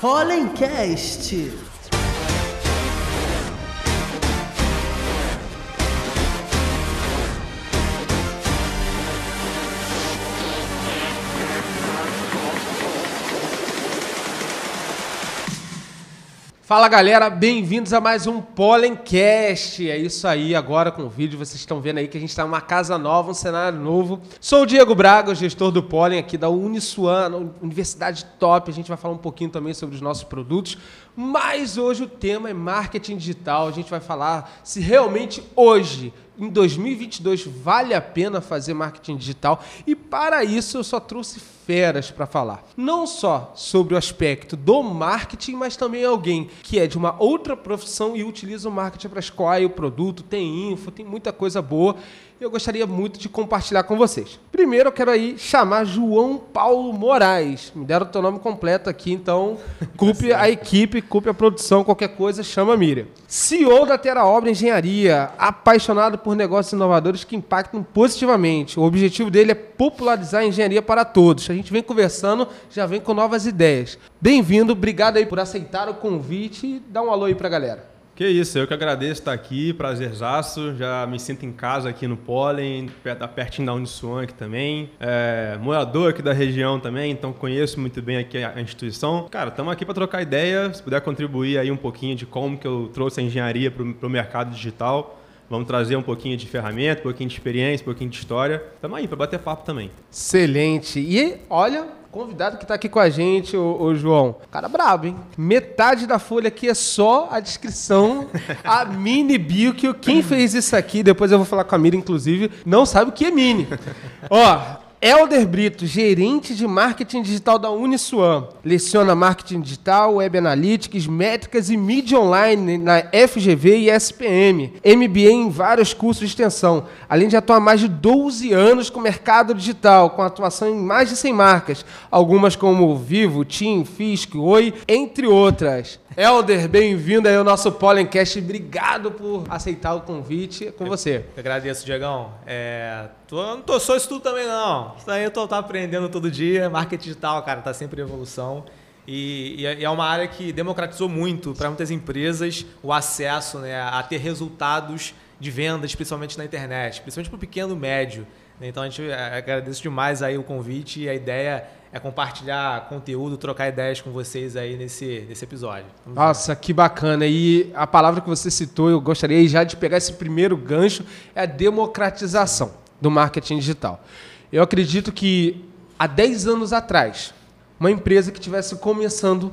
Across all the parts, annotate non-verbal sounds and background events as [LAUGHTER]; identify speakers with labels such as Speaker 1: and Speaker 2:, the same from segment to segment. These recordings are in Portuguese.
Speaker 1: Hollencast.
Speaker 2: Fala galera, bem-vindos a mais um Pollencast. É isso aí, agora com o vídeo vocês estão vendo aí que a gente está numa casa nova, um cenário novo. Sou o Diego Braga, gestor do Pollen aqui da Uniswan, Universidade Top. A gente vai falar um pouquinho também sobre os nossos produtos, mas hoje o tema é marketing digital. A gente vai falar se realmente hoje em 2022 vale a pena fazer marketing digital e para isso eu só trouxe feras para falar. Não só sobre o aspecto do marketing, mas também alguém que é de uma outra profissão e utiliza o marketing para escoar o produto, tem info, tem muita coisa boa eu gostaria muito de compartilhar com vocês. Primeiro eu quero aí chamar João Paulo Moraes. Me deram o teu nome completo aqui, então [LAUGHS] culpe a equipe, culpe a produção, qualquer coisa, chama a Miriam. CEO da Terra Obra Engenharia, apaixonado por negócios inovadores que impactam positivamente. O objetivo dele é popularizar a engenharia para todos. A gente vem conversando, já vem com novas ideias. Bem-vindo, obrigado aí por aceitar o convite e dá um alô aí pra galera.
Speaker 3: Que isso, eu que agradeço estar aqui, prazerzaço, já me sinto em casa aqui no Pólen, tá pertinho da Uniswan aqui também, é, morador aqui da região também, então conheço muito bem aqui a instituição. Cara, estamos aqui para trocar ideia, se puder contribuir aí um pouquinho de como que eu trouxe a engenharia para o mercado digital, Vamos trazer um pouquinho de ferramenta, um pouquinho de experiência, um pouquinho de história. Estamos aí para bater papo também.
Speaker 2: Excelente. E olha, convidado que está aqui com a gente, o, o, João. Cara brabo, hein? Metade da folha aqui é só a descrição, a [LAUGHS] mini bio, que quem fez isso aqui, depois eu vou falar com a Mira, inclusive, não sabe o que é mini. Ó, Elder Brito, gerente de marketing digital da Uniswan. Leciona marketing digital, web analytics, métricas e mídia online na FGV e SPM. MBA em vários cursos de extensão, além de atuar mais de 12 anos com mercado digital, com atuação em mais de 100 marcas, algumas como Vivo, Tim, Fisk, Oi, entre outras. Elder, bem-vindo aí ao nosso Pollencast. Obrigado por aceitar o convite. É com você.
Speaker 4: Eu agradeço, Diegão. É, tô, não tô só isso tudo também, não. Isso aí eu tô, tô aprendendo todo dia. Marketing digital, cara, tá sempre em evolução. E, e, é uma área que democratizou muito para muitas empresas o acesso né, a ter resultados de vendas, principalmente na internet, principalmente para o pequeno e médio. Então a gente é, agradece demais aí o convite e a ideia é compartilhar conteúdo, trocar ideias com vocês aí nesse, nesse episódio.
Speaker 2: Vamos Nossa, ver. que bacana. E a palavra que você citou, eu gostaria já de pegar esse primeiro gancho, é a democratização do marketing digital. Eu acredito que há 10 anos atrás, uma empresa que estivesse começando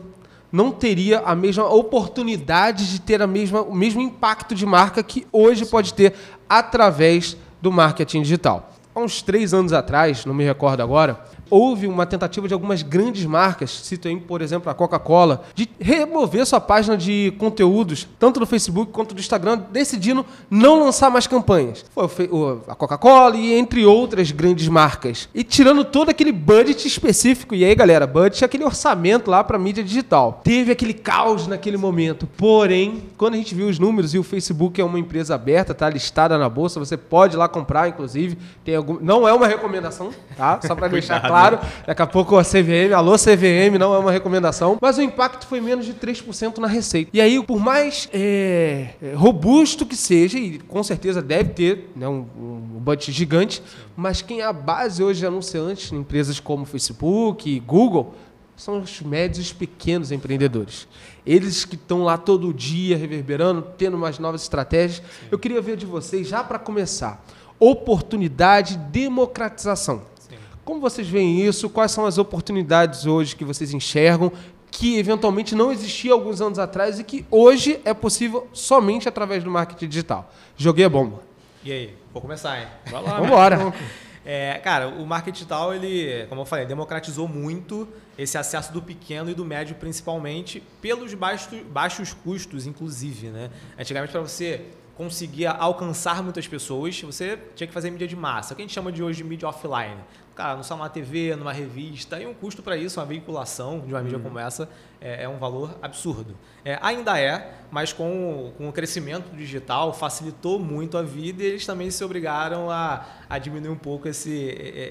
Speaker 2: não teria a mesma oportunidade de ter a mesma, o mesmo impacto de marca que hoje pode ter através do marketing digital. Há uns três anos atrás, não me recordo agora, houve uma tentativa de algumas grandes marcas, cito aí, por exemplo, a Coca-Cola, de remover sua página de conteúdos, tanto no Facebook quanto no Instagram, decidindo não lançar mais campanhas. Foi a Coca-Cola e entre outras grandes marcas. E tirando todo aquele budget específico. E aí, galera, budget é aquele orçamento lá para mídia digital. Teve aquele caos naquele momento. Porém, quando a gente viu os números e o Facebook é uma empresa aberta, tá listada na bolsa, você pode ir lá comprar, inclusive. Tem algum... Não é uma recomendação, tá? Só para [LAUGHS] deixar claro claro. Daqui a pouco a CVM, alô CVM, não é uma recomendação. Mas o impacto foi menos de 3% na receita. E aí, por mais é, é, robusto que seja, e com certeza deve ter né, um, um budget gigante, mas quem é a base hoje de anunciantes, empresas como Facebook, Google, são os médios e pequenos empreendedores. Eles que estão lá todo dia reverberando, tendo umas novas estratégias. Sim. Eu queria ver de vocês, já para começar, oportunidade, democratização. Como vocês veem isso? Quais são as oportunidades hoje que vocês enxergam que eventualmente não existia alguns anos atrás e que hoje é possível somente através do marketing digital? Joguei a bomba.
Speaker 4: E aí? Vou começar, hein?
Speaker 2: Vai lá. Vamos embora.
Speaker 4: É, cara, o marketing digital, ele, como eu falei, democratizou muito esse acesso do pequeno e do médio, principalmente, pelos baixos, baixos custos, inclusive. Né? Antigamente, para você conseguir alcançar muitas pessoas, você tinha que fazer mídia de massa, o que a gente chama de hoje de mídia offline cara, no numa TV, numa revista, e um custo para isso, uma veiculação de uma mídia como essa, é, é um valor absurdo. É, ainda é, mas com, com o crescimento digital facilitou muito a vida e eles também se obrigaram a, a diminuir um pouco esse,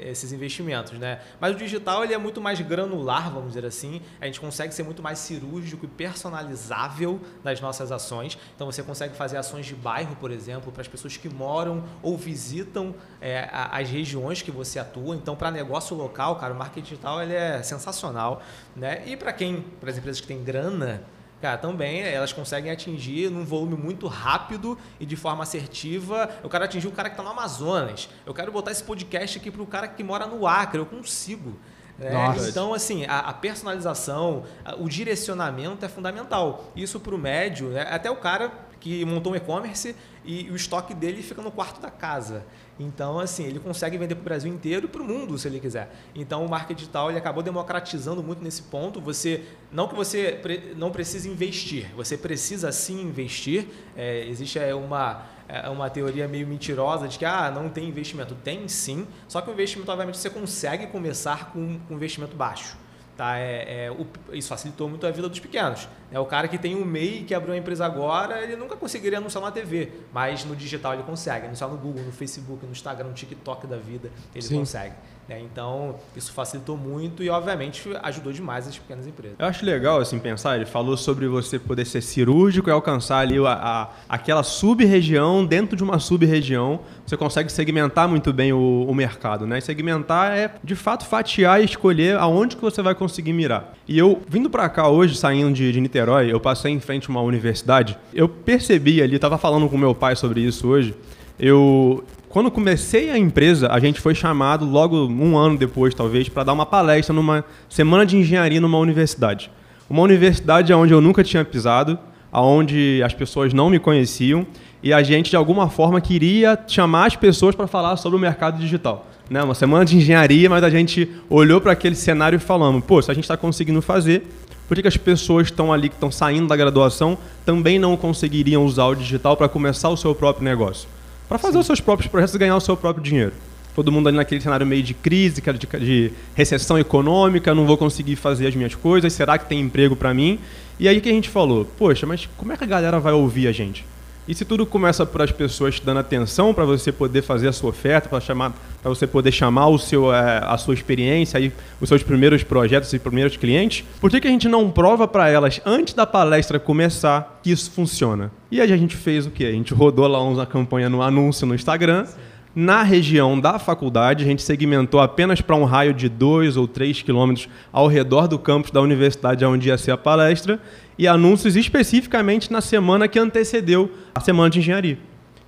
Speaker 4: esses investimentos. Né? Mas o digital ele é muito mais granular, vamos dizer assim. A gente consegue ser muito mais cirúrgico e personalizável nas nossas ações. Então você consegue fazer ações de bairro, por exemplo, para as pessoas que moram ou visitam é, as regiões que você atua. Então, para negócio local, cara, o marketing digital ele é sensacional. Né? E para quem, para as empresas que têm grana, Cara, também elas conseguem atingir num volume muito rápido e de forma assertiva. Eu quero atingir o cara que está no Amazonas. Eu quero botar esse podcast aqui para o cara que mora no Acre. Eu consigo. É, então, assim, a, a personalização, a, o direcionamento é fundamental. Isso para o médio, né? até o cara que montou um e-commerce e o estoque dele fica no quarto da casa. Então, assim, ele consegue vender para o Brasil inteiro e para o mundo, se ele quiser. Então, o marketing digital ele acabou democratizando muito nesse ponto. Você não que você não precise investir, você precisa sim investir. É, existe é, uma é uma teoria meio mentirosa de que ah, não tem investimento. Tem sim, só que o investimento, obviamente, você consegue começar com um investimento baixo. Tá? É, é, o, isso facilitou muito a vida dos pequenos. É, o cara que tem um MEI que abriu uma empresa agora, ele nunca conseguiria anunciar na TV, mas no digital ele consegue. Anunciar no Google, no Facebook, no Instagram, no TikTok da vida, ele Sim. consegue. Né? Então, isso facilitou muito e, obviamente, ajudou demais as pequenas empresas.
Speaker 3: Eu acho legal, assim, pensar, ele falou sobre você poder ser cirúrgico e alcançar ali a, a aquela sub-região, dentro de uma sub-região, você consegue segmentar muito bem o, o, mercado, né? E segmentar é, de fato, fatiar e escolher aonde que você vai conseguir mirar. E eu, vindo para cá hoje, saindo de, de Niterói, eu passei em frente a uma universidade, eu percebi ali, estava falando com meu pai sobre isso hoje, eu quando comecei a empresa, a gente foi chamado logo um ano depois, talvez, para dar uma palestra numa semana de engenharia numa universidade. Uma universidade onde eu nunca tinha pisado, onde as pessoas não me conheciam e a gente, de alguma forma, queria chamar as pessoas para falar sobre o mercado digital. Né? Uma semana de engenharia, mas a gente olhou para aquele cenário e falamos: pô, se a gente está conseguindo fazer, por que, as pessoas estão ali, que estão saindo da graduação, também não conseguiriam usar o digital para começar o seu próprio negócio? Para fazer Sim. os seus próprios projetos e ganhar o seu próprio dinheiro. Todo mundo ali naquele cenário meio de crise, de, de recessão econômica, não vou conseguir fazer as minhas coisas, será que tem emprego para mim? E aí que a gente falou, poxa, mas como é que a galera vai ouvir a gente? E se tudo começa por as pessoas te dando atenção para você poder fazer a sua oferta, para chamar, para você poder chamar o seu, é, a sua experiência e os seus primeiros projetos e primeiros clientes, por que, que a gente não prova para elas antes da palestra começar que isso funciona? E aí a gente fez o quê? A gente rodou lá uma campanha no anúncio no Instagram. Sim na região da faculdade, a gente segmentou apenas para um raio de 2 ou 3 quilômetros ao redor do campus da universidade onde ia ser a palestra, e anúncios especificamente na semana que antecedeu a semana de engenharia.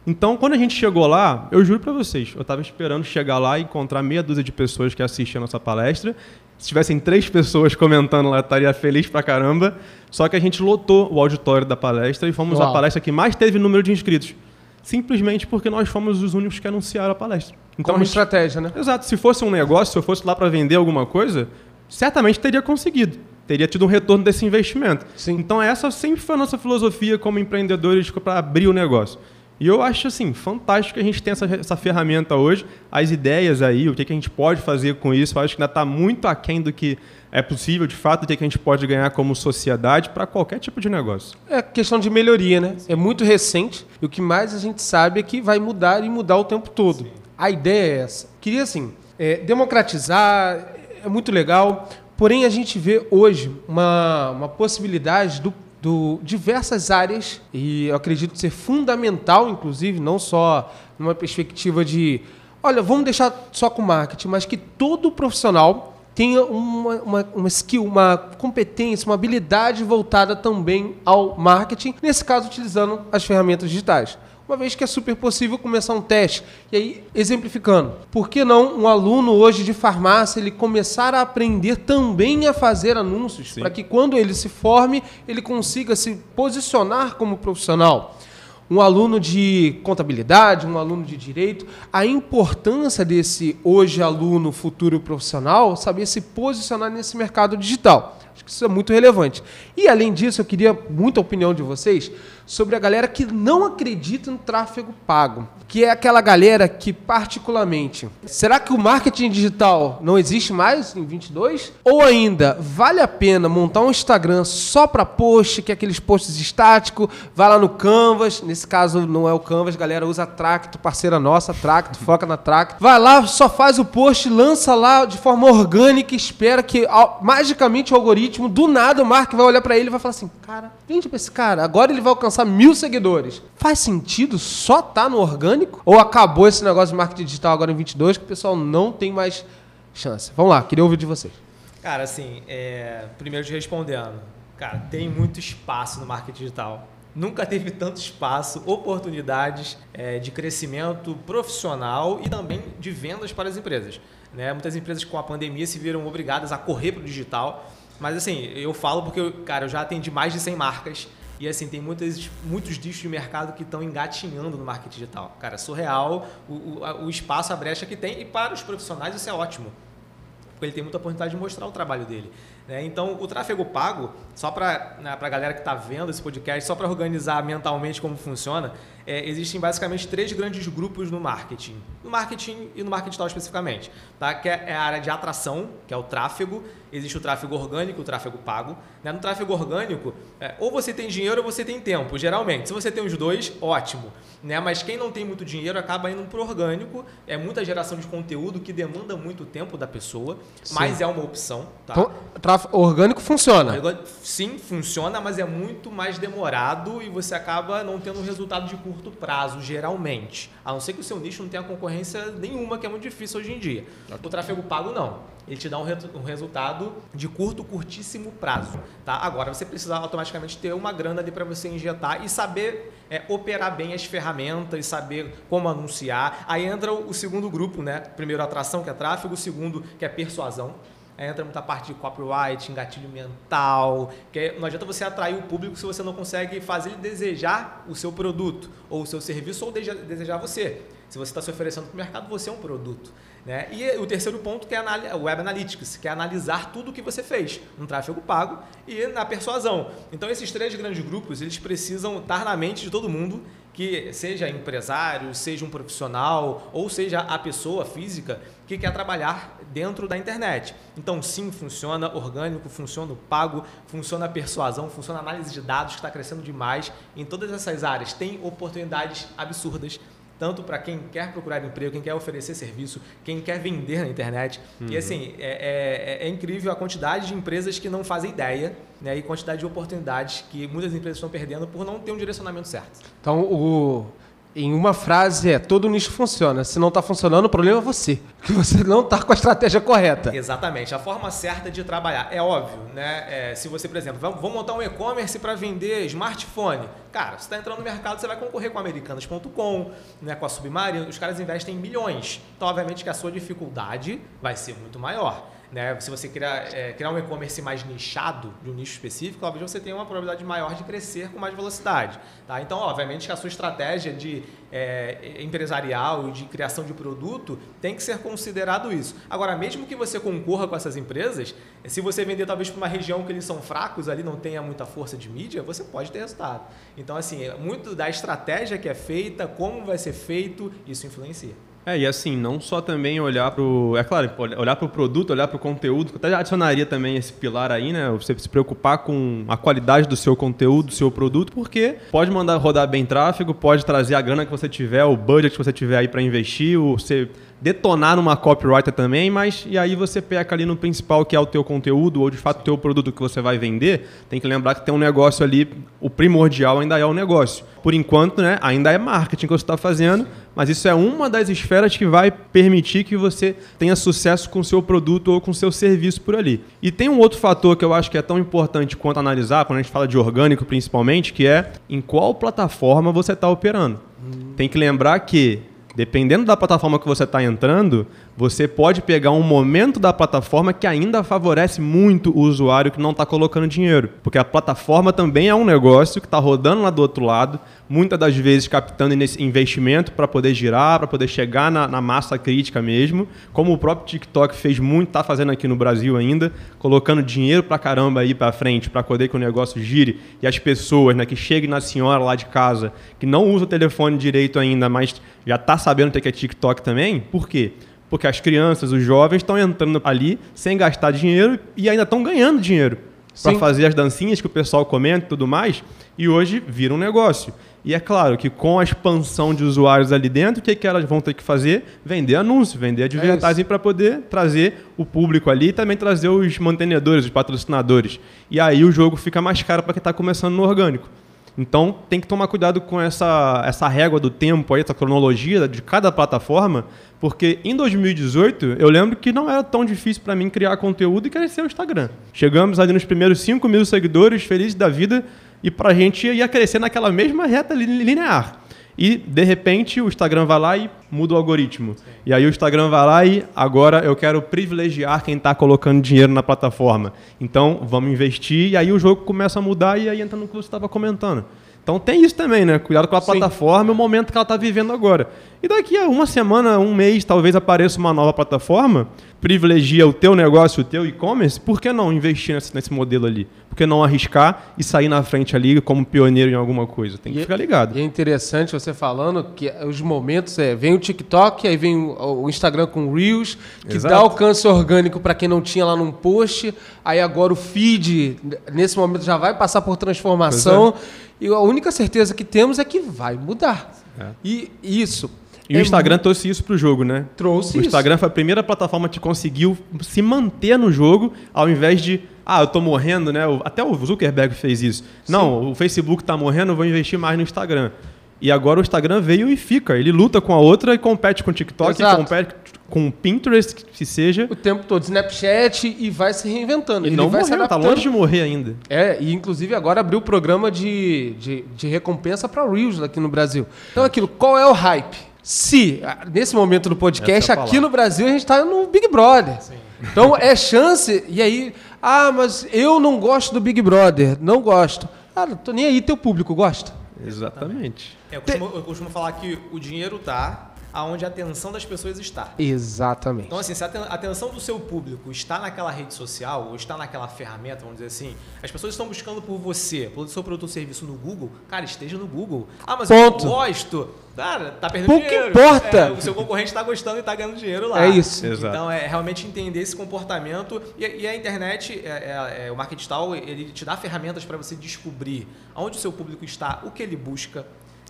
Speaker 3: Então, quando a gente chegou lá, eu juro para vocês, eu estava esperando chegar lá e encontrar meia dúzia de pessoas que assistiam a nossa palestra. Se tivessem três pessoas comentando lá, eu estaria feliz pra caramba. Só que a gente lotou o auditório da palestra e fomos Uau. a palestra que mais teve número de inscritos simplesmente porque nós fomos os únicos que anunciaram a palestra.
Speaker 2: Então, Como gente... estratégia, né?
Speaker 3: Exato. Se fosse um negócio, se eu fosse lá para vender alguma coisa, certamente teria conseguido. Teria tido um retorno desse investimento. Sim. Então, essa sempre foi a nossa filosofia como empreendedores para abrir o negócio. E eu acho assim, fantástico que a gente tenha essa, essa ferramenta hoje, as ideias aí, o que, que a gente pode fazer com isso. Eu acho que ainda está muito aquém do que é possível, de fato, o que a gente pode ganhar como sociedade para qualquer tipo de negócio.
Speaker 2: É questão de melhoria, né? É muito recente e o que mais a gente sabe é que vai mudar e mudar o tempo todo. Sim. A ideia é essa. Queria, assim, é, democratizar, é muito legal, porém a gente vê hoje uma, uma possibilidade do do diversas áreas e eu acredito ser fundamental, inclusive, não só numa perspectiva de, olha, vamos deixar só com marketing, mas que todo profissional tenha uma, uma, uma skill, uma competência, uma habilidade voltada também ao marketing, nesse caso utilizando as ferramentas digitais uma vez que é super possível começar um teste. E aí, exemplificando, por que não um aluno hoje de farmácia ele começar a aprender também a fazer anúncios, para que quando ele se forme, ele consiga se posicionar como profissional? um aluno de contabilidade, um aluno de direito, a importância desse hoje aluno futuro profissional saber se posicionar nesse mercado digital. Isso é muito relevante. E além disso, eu queria muita opinião de vocês sobre a galera que não acredita no tráfego pago, que é aquela galera que particularmente, será que o marketing digital não existe mais em 22? Ou ainda vale a pena montar um Instagram só para post, que é aqueles posts estáticos, vai lá no Canvas, nesse caso não é o Canvas, galera usa Tracto, parceira nossa, Tracto, [LAUGHS] foca na Tracto. Vai lá, só faz o post, lança lá de forma orgânica, espera que ao- magicamente o algoritmo do nada o Mark vai olhar para ele e vai falar assim: "Cara, vende para esse cara, agora ele vai alcançar mil seguidores". Faz sentido só tá no orgânico? Ou acabou esse negócio de marketing digital agora em 22 que o pessoal não tem mais chance? Vamos lá, queria ouvir de vocês.
Speaker 4: Cara, assim, é, primeiro te respondendo, cara, tem muito espaço no marketing digital. Nunca teve tanto espaço, oportunidades é, de crescimento profissional e também de vendas para as empresas. Né? Muitas empresas com a pandemia se viram obrigadas a correr para o digital. Mas assim, eu falo porque, eu, cara, eu já atendi mais de 100 marcas e assim, tem muitas, muitos nichos de mercado que estão engatinhando no marketing digital. Cara, surreal o, o, o espaço, a brecha que tem e para os profissionais isso é ótimo porque ele tem muita oportunidade de mostrar o trabalho dele. né? Então, o tráfego pago, só para né, a galera que está vendo esse podcast, só para organizar mentalmente como funciona, é, existem basicamente três grandes grupos no marketing. No marketing e no marketing digital especificamente. Tá? Que é a área de atração, que é o tráfego. Existe o tráfego orgânico e o tráfego pago. né? No tráfego orgânico, é, ou você tem dinheiro ou você tem tempo, geralmente. Se você tem os dois, ótimo. Né? Mas quem não tem muito dinheiro acaba indo para o orgânico. É muita geração de conteúdo que demanda muito tempo da pessoa, mas é uma opção. Tá?
Speaker 2: Então, tráfego orgânico funciona.
Speaker 4: Sim, funciona, mas é muito mais demorado e você acaba não tendo um resultado de curto prazo, geralmente. A não ser que o seu nicho não tenha concorrência nenhuma, que é muito difícil hoje em dia. O tráfego pago, não. Ele te dá um, retu- um resultado de curto, curtíssimo prazo. Tá? Agora, você precisa automaticamente ter uma grana ali para você injetar e saber é, operar bem as ferramentas, saber como anunciar. Aí entra o, o segundo grupo, né? Primeiro, atração, que é tráfego. O segundo, que é persuasão. Entra muita parte de copyright, gatilho mental, que é- não adianta você atrair o público se você não consegue fazer ele desejar o seu produto, ou o seu serviço, ou deseja- desejar você. Se você está se oferecendo para o mercado, você é um produto. Né? E o terceiro ponto que é o Web Analytics, que é analisar tudo o que você fez no tráfego pago e na persuasão. Então, esses três grandes grupos, eles precisam estar na mente de todo mundo que seja empresário, seja um profissional ou seja a pessoa física que quer trabalhar dentro da internet. Então, sim, funciona orgânico, funciona o pago, funciona a persuasão, funciona a análise de dados que está crescendo demais. Em todas essas áreas tem oportunidades absurdas tanto para quem quer procurar emprego, quem quer oferecer serviço, quem quer vender na internet. E assim, é, é- é incrível a quantidade de empresas que não fazem ideia né, e quantidade de oportunidades que muitas empresas estão perdendo por não ter um direcionamento certo.
Speaker 2: Então, o, em uma frase é: todo nicho funciona. Se não está funcionando, o problema é você. [LAUGHS] Que você não está com a estratégia correta.
Speaker 4: Exatamente, a forma certa de trabalhar. É óbvio, né? É, se você, por exemplo, vamos, vamos montar um e-commerce para vender smartphone. Cara, você está entrando no mercado, você vai concorrer com americanas.com, né, com a Submarino. Os caras investem em milhões. Então, obviamente, que a sua dificuldade vai ser muito maior. Né? Se você criar, é, criar um e-commerce mais nichado, de um nicho específico, obviamente você tem uma probabilidade maior de crescer com mais velocidade. Tá? Então, obviamente, que a sua estratégia de é, empresarial e de criação de produto tem que ser considerado isso. Agora, mesmo que você concorra com essas empresas, se você vender talvez para uma região que eles são fracos, ali não tenha muita força de mídia, você pode ter resultado. Então, assim, é muito da estratégia que é feita, como vai ser feito, isso influencia.
Speaker 3: É, e assim, não só também olhar pro. É claro, olhar pro produto, olhar pro conteúdo, que eu até adicionaria também esse pilar aí, né? Você se preocupar com a qualidade do seu conteúdo, do seu produto, porque pode mandar rodar bem tráfego, pode trazer a grana que você tiver, o budget que você tiver aí para investir, ou você detonar numa copywriter também, mas e aí você peca ali no principal que é o teu conteúdo ou de fato o teu produto que você vai vender, tem que lembrar que tem um negócio ali, o primordial ainda é o negócio. Por enquanto, né, ainda é marketing que você está fazendo, mas isso é uma das esferas que vai permitir que você tenha sucesso com seu produto ou com seu serviço por ali. E tem um outro fator que eu acho que é tão importante quanto analisar, quando a gente fala de orgânico principalmente, que é em qual plataforma você está operando. Tem que lembrar que Dependendo da plataforma que você está entrando, Você pode pegar um momento da plataforma que ainda favorece muito o usuário que não está colocando dinheiro. Porque a plataforma também é um negócio que está rodando lá do outro lado, muitas das vezes captando nesse investimento para poder girar, para poder chegar na, na, massa crítica mesmo, como o próprio TikTok fez muito, está fazendo aqui no Brasil ainda, colocando dinheiro para caramba aí para frente, para poder que o negócio gire e as pessoas, né, que cheguem na senhora lá de casa, que não usa o telefone direito ainda, mas já está sabendo que é TikTok também, por quê? Porque as crianças, os jovens estão entrando ali sem gastar dinheiro e ainda estão ganhando dinheiro para fazer as dancinhas que o pessoal comenta e tudo mais. E hoje vira um negócio. E é claro que com a expansão de usuários ali dentro, o que, que elas vão ter que fazer? Vender anúncio, vender advertising é para poder trazer o público ali e também trazer os mantenedores, os patrocinadores. E aí o jogo fica mais caro para quem está começando no orgânico. Então tem que tomar cuidado com essa, essa régua do tempo, aí, essa cronologia de cada plataforma, porque em 2018 eu lembro que não era tão difícil para mim criar conteúdo e crescer o Instagram. Chegamos ali nos primeiros 5 mil seguidores, felizes da vida, e para a gente ia crescer naquela mesma reta linear. E, de repente, o Instagram vai lá e muda o algoritmo. Sim. E aí o Instagram vai lá e agora eu quero privilegiar quem está colocando dinheiro na plataforma. Então, vamos investir. E aí o jogo começa a mudar e aí entra no que você estava comentando. Então tem isso também, né? Cuidado com a Sim. plataforma e o momento que ela está vivendo agora. E daqui a uma semana, um mês, talvez apareça uma nova plataforma, privilegia o teu negócio, o teu e-commerce, por que não investir nesse, nesse, modelo ali? Por que não arriscar e sair na frente ali como pioneiro em alguma coisa? Tem que e, ficar ligado.
Speaker 2: E é interessante você falando que os momentos é, vem o TikTok, aí vem o, o Instagram com Reels, que Exato. dá alcance orgânico para quem não tinha lá num post, aí agora o feed, nesse momento, já vai passar por transformação. E a única certeza que temos é que vai mudar. É. E isso.
Speaker 3: E é o Instagram muito... trouxe isso para o jogo, né?
Speaker 2: Trouxe
Speaker 3: O Instagram foi a primeira plataforma que conseguiu se manter no jogo, ao invés de, ah, eu estou morrendo, né? Até o Zuckerberg fez isso. Sim. Não, o Facebook está morrendo, eu vou investir mais no Instagram. E agora o Instagram veio e fica. Ele luta com a outra e compete com o TikTok, Exato. compete com o Pinterest, que seja.
Speaker 2: O tempo todo, Snapchat e vai se reinventando.
Speaker 3: E Ele não vai morreu, tá longe de morrer ainda.
Speaker 2: É, e inclusive agora abriu o programa de, de, de recompensa para Reels aqui no Brasil. Então aquilo, qual é o hype? Se, nesse momento do podcast, é aqui no Brasil, a gente está no Big Brother. Sim. Então é chance, e aí, ah, mas eu não gosto do Big Brother, não gosto. Ah, tô nem aí, teu público gosta.
Speaker 3: Exatamente.
Speaker 4: É, eu, costumo, eu, costumo, falar que o dinheiro tá aonde a atenção das pessoas está.
Speaker 2: Exatamente.
Speaker 4: Então, assim, se a atenção do seu público está naquela rede social ou está naquela ferramenta, vamos dizer assim, as pessoas estão buscando por você, pelo seu produto ou serviço no Google, cara, esteja no Google. Ah, mas Ponto. eu gosto. Cara, tá perdendo
Speaker 2: Pouco
Speaker 4: dinheiro.
Speaker 2: importa. É,
Speaker 4: o seu concorrente está gostando e está ganhando dinheiro lá.
Speaker 2: É isso.
Speaker 4: Exato. Então, é realmente entender esse comportamento. E, e a internet, é, é, é o marketing digital, ele te dá ferramentas para você descobrir onde o seu público está, o que ele busca,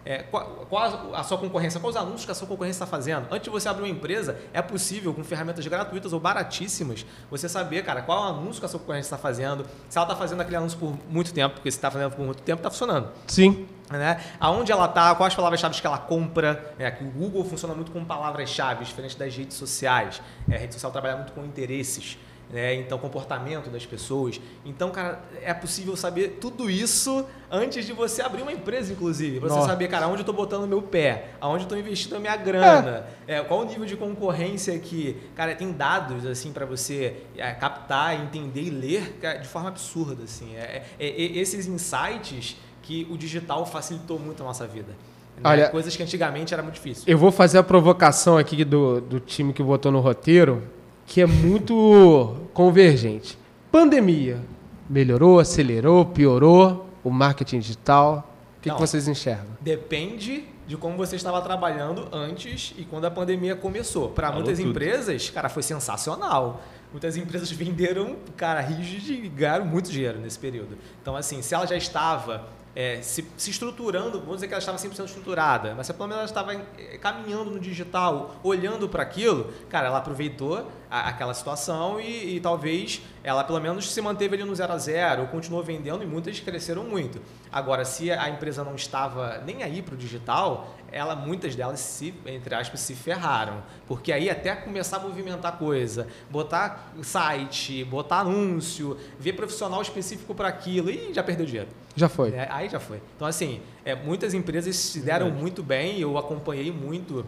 Speaker 4: é, qual, qual, a sua concorrência, quais os anúncios que a sua concorrência está fazendo. Antes de você abrir uma empresa, é possível, com ferramentas gratuitas ou baratíssimas, você saber, cara, qual é o anúncio que a sua concorrência está fazendo, se ela está fazendo aquele anúncio por muito tempo, porque se está fazendo por muito tempo, está funcionando.
Speaker 2: Sim.
Speaker 4: Né? Aonde ela está, quais as palavras-chave que ela compra. É, que o Google funciona muito com palavras-chave, diferente das redes sociais. É, a rede social trabalha muito com interesses né? Então, comportamento das pessoas. Então, cara, é possível saber tudo isso antes de você abrir uma empresa, inclusive. Pra você saber, cara, onde eu estou botando meu pé, aonde eu estou investindo a minha grana, é. É, qual o nível de concorrência aqui. Cara, tem dados, assim, para você é, captar, entender e ler cara, de forma absurda, assim. É, é, é, esses insights que o digital facilitou muito a nossa vida. Né?
Speaker 2: Olha,
Speaker 4: Coisas que antigamente era muito difícil.
Speaker 2: Eu vou fazer a provocação aqui do, do time que votou no roteiro que é muito convergente. Pandemia. Melhorou, acelerou, piorou o marketing digital? O que, que vocês enxergam?
Speaker 4: Depende de como você estava trabalhando antes e quando a pandemia começou. Para muitas tudo. empresas, cara, foi sensacional. Muitas empresas venderam, cara, rios e ganharam muito dinheiro nesse período. Então, assim, se ela já estava é, se, se, estruturando, vamos dizer que ela estava 100% estruturada, mas se pelo menos ela estava é, caminhando no digital, olhando para aquilo, cara, ela aproveitou a, aquela situação e, e, talvez ela pelo menos se manteve ali no zero a zero, ou continuou vendendo e muitas cresceram muito. Agora, se a empresa não estava nem aí para o digital, ela, muitas delas, se, entre aspas, se ferraram. Porque aí até começar a movimentar coisa, botar site, botar anúncio, ver profissional específico para aquilo, e já perdeu dinheiro.
Speaker 2: Já foi.
Speaker 4: É, aí já foi. Então, assim, é, muitas empresas se deram muito bem, eu acompanhei muito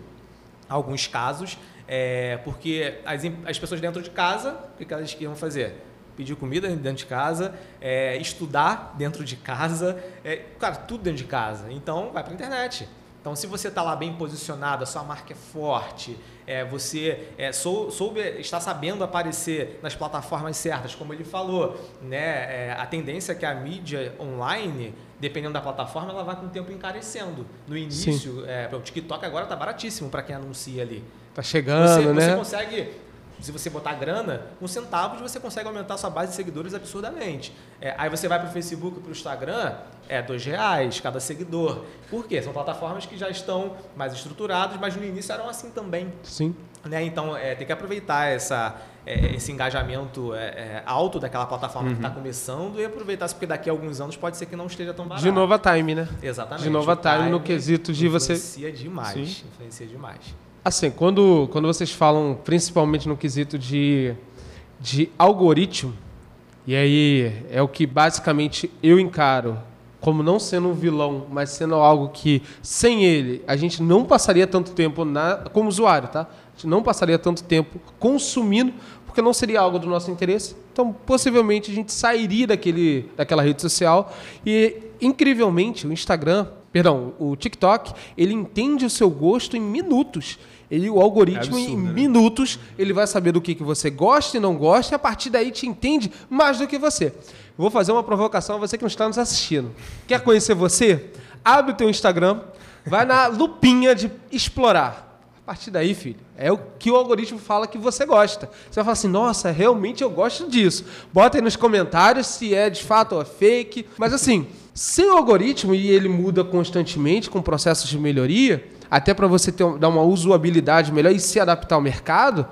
Speaker 4: alguns casos, é, porque as, as pessoas dentro de casa, o que que elas queriam fazer? Pedir comida dentro de casa, é, estudar dentro de casa, é, cara, tudo dentro de casa. Então, vai para a internet. Então, se você está lá bem posicionado, a sua marca é forte, é, você é, sou, soube, está sabendo aparecer nas plataformas certas, como ele falou, né? É, a tendência é que a mídia online, dependendo da plataforma, ela vai com o tempo encarecendo. No início, é, o TikTok agora está baratíssimo para quem anuncia ali.
Speaker 2: Tá
Speaker 4: Você,
Speaker 2: chegando,
Speaker 4: você
Speaker 2: né?
Speaker 4: consegue, se você botar grana, com centavos você consegue aumentar sua base de seguidores absurdamente. É, aí você vai para o Facebook e para o Instagram, é dois reais cada seguidor. Por quê? São plataformas que já estão mais estruturadas, mas no início eram assim também.
Speaker 2: Sim.
Speaker 4: Né? Então, é, tem que aproveitar essa, é, esse engajamento é, é, alto daquela plataforma que está começando e aproveitar isso, porque daqui a alguns anos pode ser que não esteja tão barato.
Speaker 2: De novo a time, né?
Speaker 4: Exatamente.
Speaker 2: de novo a
Speaker 4: O
Speaker 2: time no quesito de você-
Speaker 4: Influencia demais.
Speaker 2: Sim.
Speaker 4: Influencia demais.
Speaker 2: Assim, quando, quando vocês falam, principalmente no quesito de, de algoritmo, e aí é o que basicamente eu encaro como não sendo um vilão, mas sendo algo que, sem ele, a gente não passaria tanto tempo na, como usuário, tá? A gente não passaria tanto tempo consumindo, porque não seria algo do nosso interesse. Então, possivelmente, a gente sairia daquele, daquela rede social e, incrivelmente, o Instagram, perdão, o TikTok, ele entende o seu gosto em minutos. Ele, o algoritmo,
Speaker 3: É
Speaker 2: em
Speaker 3: absurdo, né?
Speaker 2: minutos, ele vai saber do que, que você gosta e não gosta, e a partir daí te entende mais do que você. Vou fazer uma provocação a você que não está nos assistindo. Quer conhecer você? Abre o teu Instagram, vai na [LAUGHS] lupinha de explorar. A partir daí, filho, é o que o algoritmo fala que você gosta. Você vai falar assim, nossa, realmente eu gosto disso. Bota aí nos comentários se é de fato ou é fake. Mas assim, sem o algoritmo, e ele muda constantemente com processos de melhoria, até para você ter, dar uma usabilidade melhor e se adaptar ao mercado,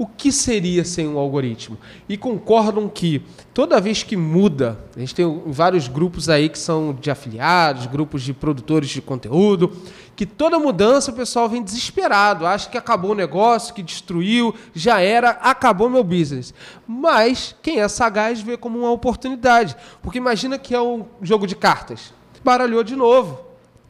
Speaker 2: o que seria sem um algoritmo? E concordam que toda vez que muda, a gente tem vários grupos aí que são de afiliados, grupos de produtores de conteúdo, que toda mudança o pessoal vem desesperado, acha que acabou o negócio, que destruiu, já era, acabou meu business. Mas quem é sagaz vê como uma oportunidade, porque imagina que é um jogo de cartas, baralhou de novo.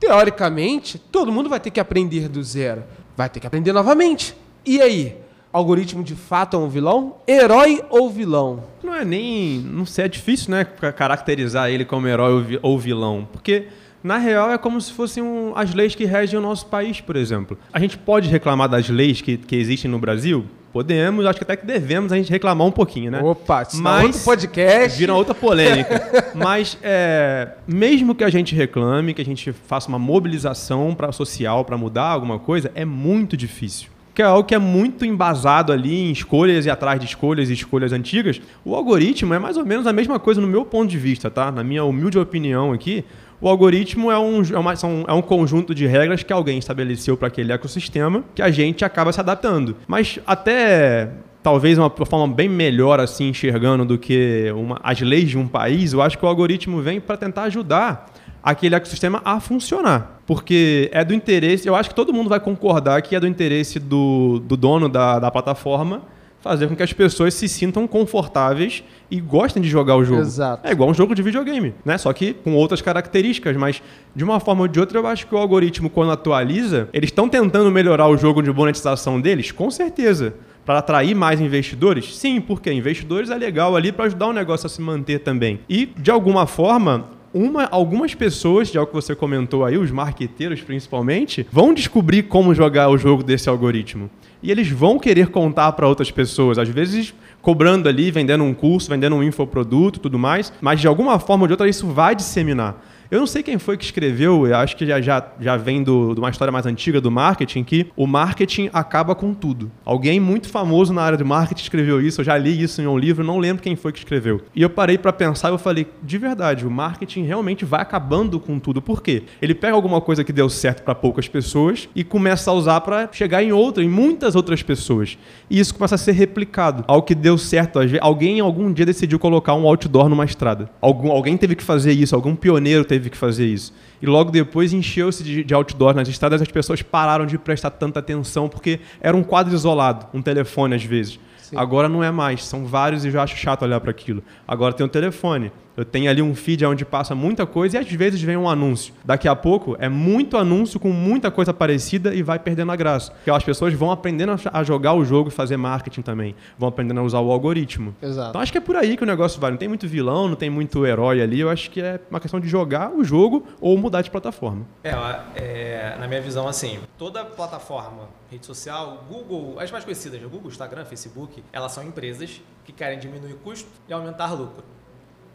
Speaker 2: Teoricamente, todo mundo vai ter que aprender do zero, vai ter que aprender novamente. E aí? Algoritmo de fato é um vilão? Herói ou vilão?
Speaker 3: Não é nem. Não sei, é difícil, né? ca- Caracterizar ele como herói ou vi- ou vilão. Porque, na real, é como se fossem um- as leis que regem o nosso país, por exemplo. A gente pode reclamar das leis que, que existem no Brasil? Podemos, acho que até que devemos a gente reclamar um pouquinho, né?
Speaker 2: Opa, isso
Speaker 3: Mas-
Speaker 2: outro podcast.
Speaker 3: Vira outra polêmica. [LAUGHS] Mas, é, mesmo que a gente reclame, que a gente faça uma mobilização pra, social para mudar alguma coisa, é muito difícil. Que é algo que é muito embasado ali em escolhas e atrás de escolhas e escolhas antigas. O algoritmo é mais ou menos a mesma coisa no meu ponto de vista, tá? Na minha humilde opinião aqui, o algoritmo é um, é uma- é um conjunto de regras que alguém estabeleceu para aquele ecossistema que a gente acaba se adaptando. Mas até talvez uma forma bem melhor assim enxergando do que uma- as leis de um país, eu acho que o algoritmo vem para tentar ajudar aquele ecossistema a funcionar. Porque é do interesse, eu acho que todo mundo vai concordar que é do interesse do, do dono da, da plataforma fazer com que as pessoas se sintam confortáveis e gostem de jogar o jogo.
Speaker 2: Exato.
Speaker 3: É igual um jogo de videogame, né? Só que com outras características, mas de uma forma ou de outra eu acho que o algoritmo quando atualiza, eles estão tentando melhorar o jogo de monetização deles, com certeza. Para atrair mais investidores? Sim, porque investidores é legal ali para ajudar o negócio a se manter também. E, de alguma forma, uma- algumas pessoas, de algo que você comentou aí, os marqueteiros principalmente, vão descobrir como jogar o jogo desse algoritmo. E eles vão querer contar para outras pessoas, às vezes cobrando ali, vendendo um curso, vendendo um infoproduto tudo mais, mas de alguma forma ou de outra isso vai disseminar. Eu não sei quem foi que escreveu, eu acho que já, já, já vem do, de uma história mais antiga do marketing, que o marketing acaba com tudo. Alguém muito famoso na área de marketing escreveu isso, eu já li isso em um livro, não lembro quem foi que escreveu. E eu parei para pensar e eu falei, de verdade, o marketing realmente vai acabando com tudo. Por quê? Ele pega alguma coisa que deu certo para poucas pessoas e começa a usar para chegar em outra, em muitas outras pessoas. E isso começa a ser replicado. Algo que deu certo, alguém algum dia decidiu colocar um outdoor numa estrada. Algum, alguém teve que fazer isso, algum pioneiro teve que fazer isso. E logo depois encheu-se de, de outdoor nas estradas, as pessoas pararam de prestar tanta atenção porque era um quadro isolado, um telefone às vezes. Agora não é mais, são vários e eu já acho chato olhar para aquilo. Agora tem o telefone. Eu tenho ali um feed onde passa muita coisa e às vezes vem um anúncio. Daqui a pouco é muito anúncio com muita coisa parecida e vai perdendo a graça. Porque as pessoas vão aprendendo a jogar o jogo e fazer marketing também. Vão aprendendo a usar o algoritmo.
Speaker 2: Exato.
Speaker 3: Então acho que é por aí que o negócio vai. Não tem muito vilão, não tem muito herói ali. Eu acho que é uma questão de jogar o jogo ou mudar de plataforma.
Speaker 4: É, é na minha visão, assim, toda plataforma, rede social, Google, as mais conhecidas, Google, Instagram, Facebook, elas são empresas que querem diminuir custo e aumentar lucro.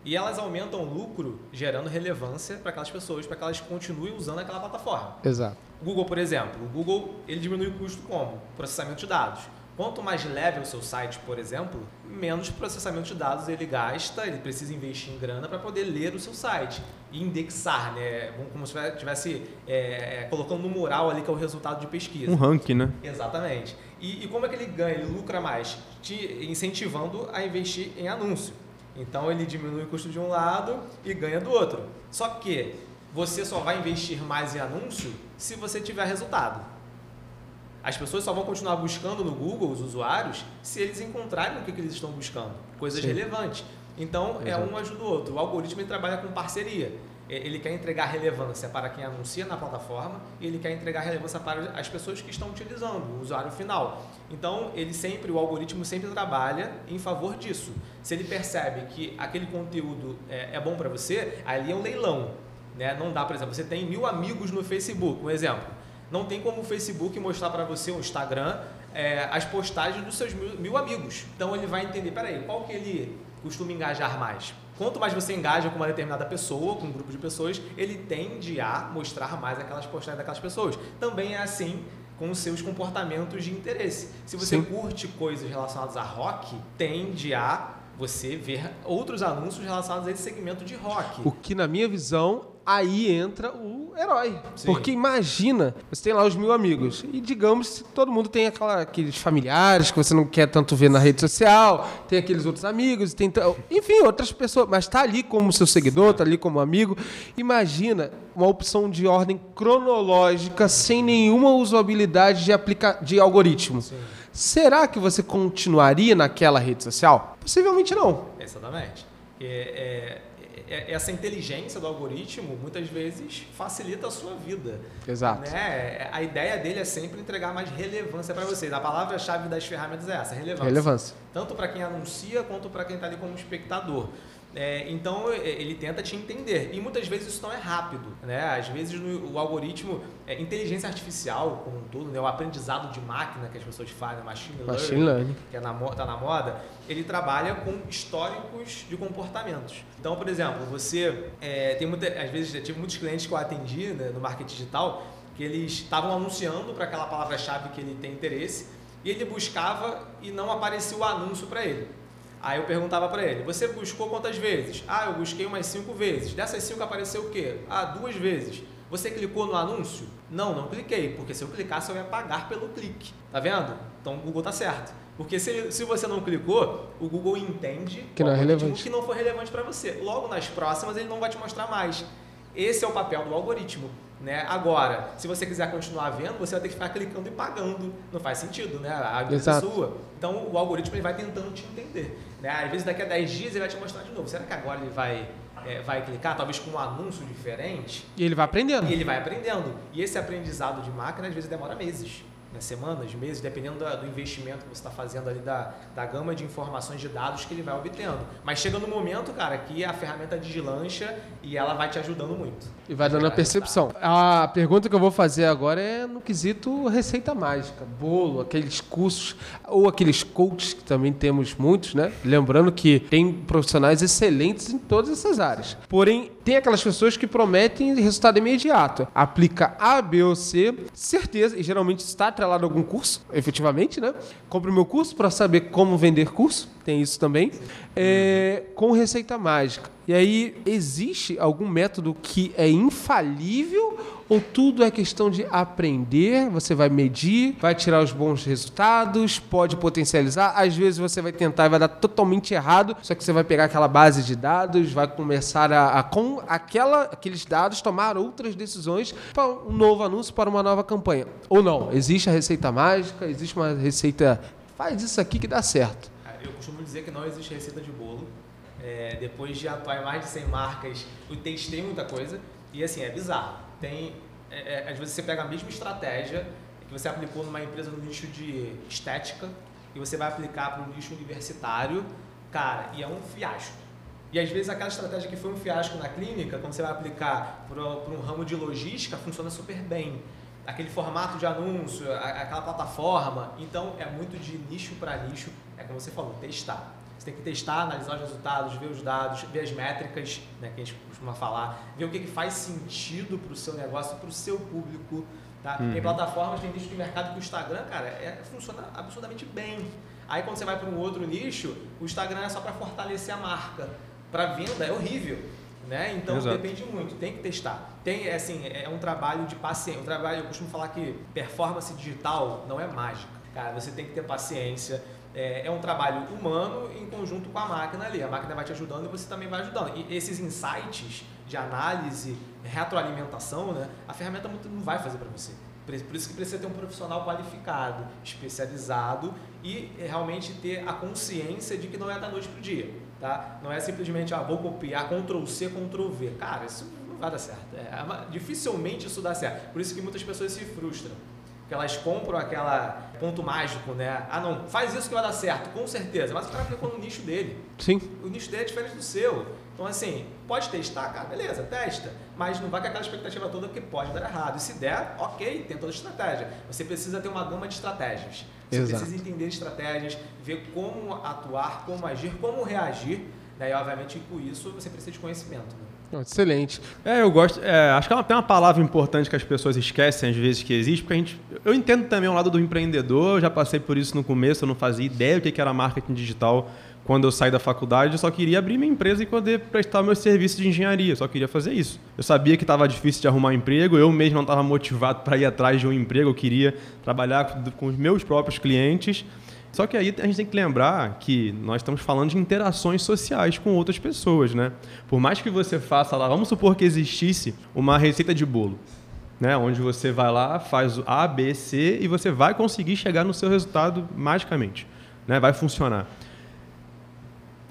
Speaker 4: E elas aumentam o lucro gerando relevância para aquelas pessoas, para que elas continuem usando aquela plataforma.
Speaker 2: Exato.
Speaker 4: O Google, por exemplo, o Google ele diminui o custo como? Processamento de dados. Quanto mais leve é o seu site, por exemplo, menos processamento de dados ele gasta, ele precisa investir em grana para poder ler o seu site e indexar, né? Como se estivesse é, é, colocando no mural ali que é o resultado de pesquisa.
Speaker 3: Um ranking, né?
Speaker 4: Exatamente. E, e como é que ele ganha? Ele lucra mais? Te incentivando a investir em anúncio. Então ele diminui o custo de um lado e ganha do outro. Só que você só vai investir mais em anúncio se você tiver resultado. As pessoas só vão continuar buscando no Google, os usuários, se eles encontrarem o que, que eles estão buscando, coisas Sim. relevantes. Então, é Exato. é um ajuda o outro. O algoritmo trabalha com parceria. Ele quer entregar relevância para quem anuncia na plataforma e ele quer entregar relevância para as pessoas que estão utilizando, o usuário final. Então, ele sempre, o algoritmo sempre trabalha em favor disso. Se ele percebe que aquele conteúdo é, é bom para você, ali é um leilão. Né? Não dá, por exemplo, você tem mil amigos no Facebook, um exemplo não tem como o Facebook mostrar para você, o Instagram, é, as postagens dos seus mil, mil, amigos. Então ele vai entender, peraí, qual que ele costuma engajar mais? Quanto mais você engaja com uma determinada pessoa, com um grupo de pessoas, ele tende a mostrar mais aquelas postagens daquelas pessoas. Também é assim com os seus comportamentos de interesse. Se você Sim. curte coisas relacionadas a rock, tende a você ver outros anúncios relacionados a esse segmento de rock.
Speaker 2: O que, na minha visão, aí entra o herói. Sim. Porque imagina, você tem lá os mil amigos. E digamos que todo mundo tem aquela, aqueles familiares que você não quer tanto ver na rede social, tem aqueles outros amigos, tem, enfim, outras pessoas, mas está ali como seu seguidor, está ali como amigo. Imagina uma opção de ordem cronológica sem nenhuma usabilidade de, aplica de algoritmo. Sim. Será que você continuaria naquela rede social? Possivelmente não.
Speaker 4: Exatamente. É, é, essa inteligência do algoritmo muitas vezes facilita a sua vida.
Speaker 2: Exato.
Speaker 4: Né? A ideia dele é sempre entregar mais relevância para vocês. A palavra-chave das ferramentas é essa, relevância.
Speaker 2: Relevância.
Speaker 4: Tanto para quem anuncia quanto para quem está ali como espectador. É, então ele tenta te entender e muitas vezes isso não é rápido, né? Às vezes no, o algoritmo, é, inteligência artificial como um todo, né? o aprendizado de máquina que as pessoas fazem, machine,
Speaker 2: machine learning, learning,
Speaker 4: que é na, tá na moda, ele trabalha com históricos de comportamentos. Então, por exemplo, você é, tem muita, às vezes eu tive muitos clientes que eu atendi né, no marketing digital que eles estavam anunciando para aquela palavra-chave que ele tem interesse e ele buscava e não aparecia o anúncio para ele. Aí eu perguntava para ele: Você buscou quantas vezes? Ah, eu busquei umas cinco vezes. Dessas cinco apareceu o quê? Ah, duas vezes. Você clicou no anúncio? Não, não cliquei, porque se eu clicasse eu ia pagar pelo clique. Tá vendo? Então o Google tá certo. Porque se, se você não clicou, o Google entende
Speaker 2: que não é relevante.
Speaker 4: que não foi relevante para você. Logo nas próximas ele não vai te mostrar mais. Esse é o papel do algoritmo. Né? Agora, se você quiser continuar vendo, você vai ter que ficar clicando e pagando. Não faz sentido, né? A vida é sua. Então, o algoritmo ele vai tentando te entender. Né? Às vezes, daqui a 10 dias, ele vai te mostrar de novo. Será que agora ele vai, é, vai clicar, talvez com um anúncio diferente?
Speaker 2: E ele vai aprendendo.
Speaker 4: E ele vai aprendendo. E esse aprendizado de máquina, às vezes, demora meses né, semanas, meses, dependendo do, do investimento que você está fazendo ali, da, da gama de informações de dados que ele vai obtendo. Mas chega no momento, cara, que a ferramenta deslancha e ela vai te ajudando muito.
Speaker 2: E vai dando a percepção. A pergunta que eu vou fazer agora é no quesito receita mágica, bolo, aqueles cursos, ou aqueles coaches, que também temos muitos, né? Lembrando que tem profissionais excelentes em todas essas áreas. Porém, tem aquelas pessoas que prometem resultado imediato. Aplica A, B ou C, certeza, e geralmente está atrelado a algum curso, efetivamente, né? Compre o meu curso para saber como vender curso, tem isso também, é, com receita mágica. E aí, existe algum método que é infalível ou tudo é questão de aprender? Você vai medir, vai tirar os bons resultados, pode potencializar. Às vezes você vai tentar e vai dar totalmente errado, só que você vai pegar aquela base de dados, vai começar a, a com aquela, aqueles dados tomar outras decisões para um novo anúncio, para uma nova campanha. Ou não? Existe a receita mágica, existe uma receita. Faz isso aqui que dá certo.
Speaker 4: Eu costumo dizer que não existe receita de bolo é, depois de atuar em mais de 100 marcas, eu testei muita coisa e assim, é bizarro. Tem, é, é, às vezes você pega a mesma estratégia que você aplicou numa empresa no nicho de estética e você vai aplicar para um nicho universitário, cara, e é um fiasco. E às vezes aquela estratégia que foi um fiasco na clínica, quando você vai aplicar para um ramo de logística, funciona super bem. Aquele formato de anúncio, aquela plataforma. Então é muito de nicho para nicho, é como você falou, testar. Você tem que testar, analisar os resultados, ver os dados, ver as métricas, né, que a gente costuma falar, ver o que, que faz sentido para o seu negócio, para o seu público. Tá? Uhum. Tem plataformas, tem nicho de mercado que o Instagram, cara, é, funciona absolutamente bem. Aí quando você vai para um outro nicho, o Instagram é só para fortalecer a marca. Para venda é horrível. Né? Então Exato. depende muito, tem que testar. Tem assim, é um trabalho de paciência. Um trabalho, eu costumo falar que performance digital não é mágica. Cara, você tem que ter paciência, é, é, um trabalho humano em conjunto com a máquina ali. A máquina vai te ajudando e você também vai ajudando. E esses insights de análise, retroalimentação, né, a ferramenta não vai fazer para você. Por isso que precisa ter um profissional qualificado, especializado e realmente ter a consciência de que não é da noite para o dia. Tá? Não é simplesmente, ah, vou copiar, Ctrl C, Ctrl V. Cara, isso não vai dar certo. É, dificilmente isso dá certo. Por isso que muitas pessoas se frustram que elas compram aquela ponto mágico, né? Ah, não, faz isso que vai dar certo, com certeza. Mas o cara aplicou no nicho dele.
Speaker 2: Sim.
Speaker 4: O nicho dele é diferente do seu. Então, assim, pode testar, cara, beleza, testa. Mas não vai com aquela expectativa toda porque pode dar errado. E se der, ok, tem toda a estratégia. Você precisa ter uma gama de estratégias. Você Exato. precisa entender estratégias, ver como atuar, como agir, como reagir. Né? E, obviamente, com isso, você precisa de conhecimento. Né?
Speaker 2: Excelente.
Speaker 3: É, eu gosto. É, acho que ela tem uma palavra importante que as pessoas esquecem às vezes que existe, porque a gente. Eu entendo também o lado do empreendedor, eu já passei por isso no começo, eu não fazia ideia do que era marketing digital quando eu saí da faculdade, eu só queria abrir minha empresa e poder prestar meu serviço de engenharia, eu só queria fazer isso. Eu sabia que estava difícil de arrumar um emprego, eu mesmo não estava motivado para ir atrás de um emprego, eu queria trabalhar com os meus próprios clientes. Só que aí a gente tem que lembrar que nós estamos falando de interações sociais com outras pessoas, né? Por mais que você faça lá, vamos supor que existisse uma receita de bolo, né? Onde você vai lá, faz A, B, C e você vai conseguir chegar no seu resultado magicamente, né? Vai funcionar.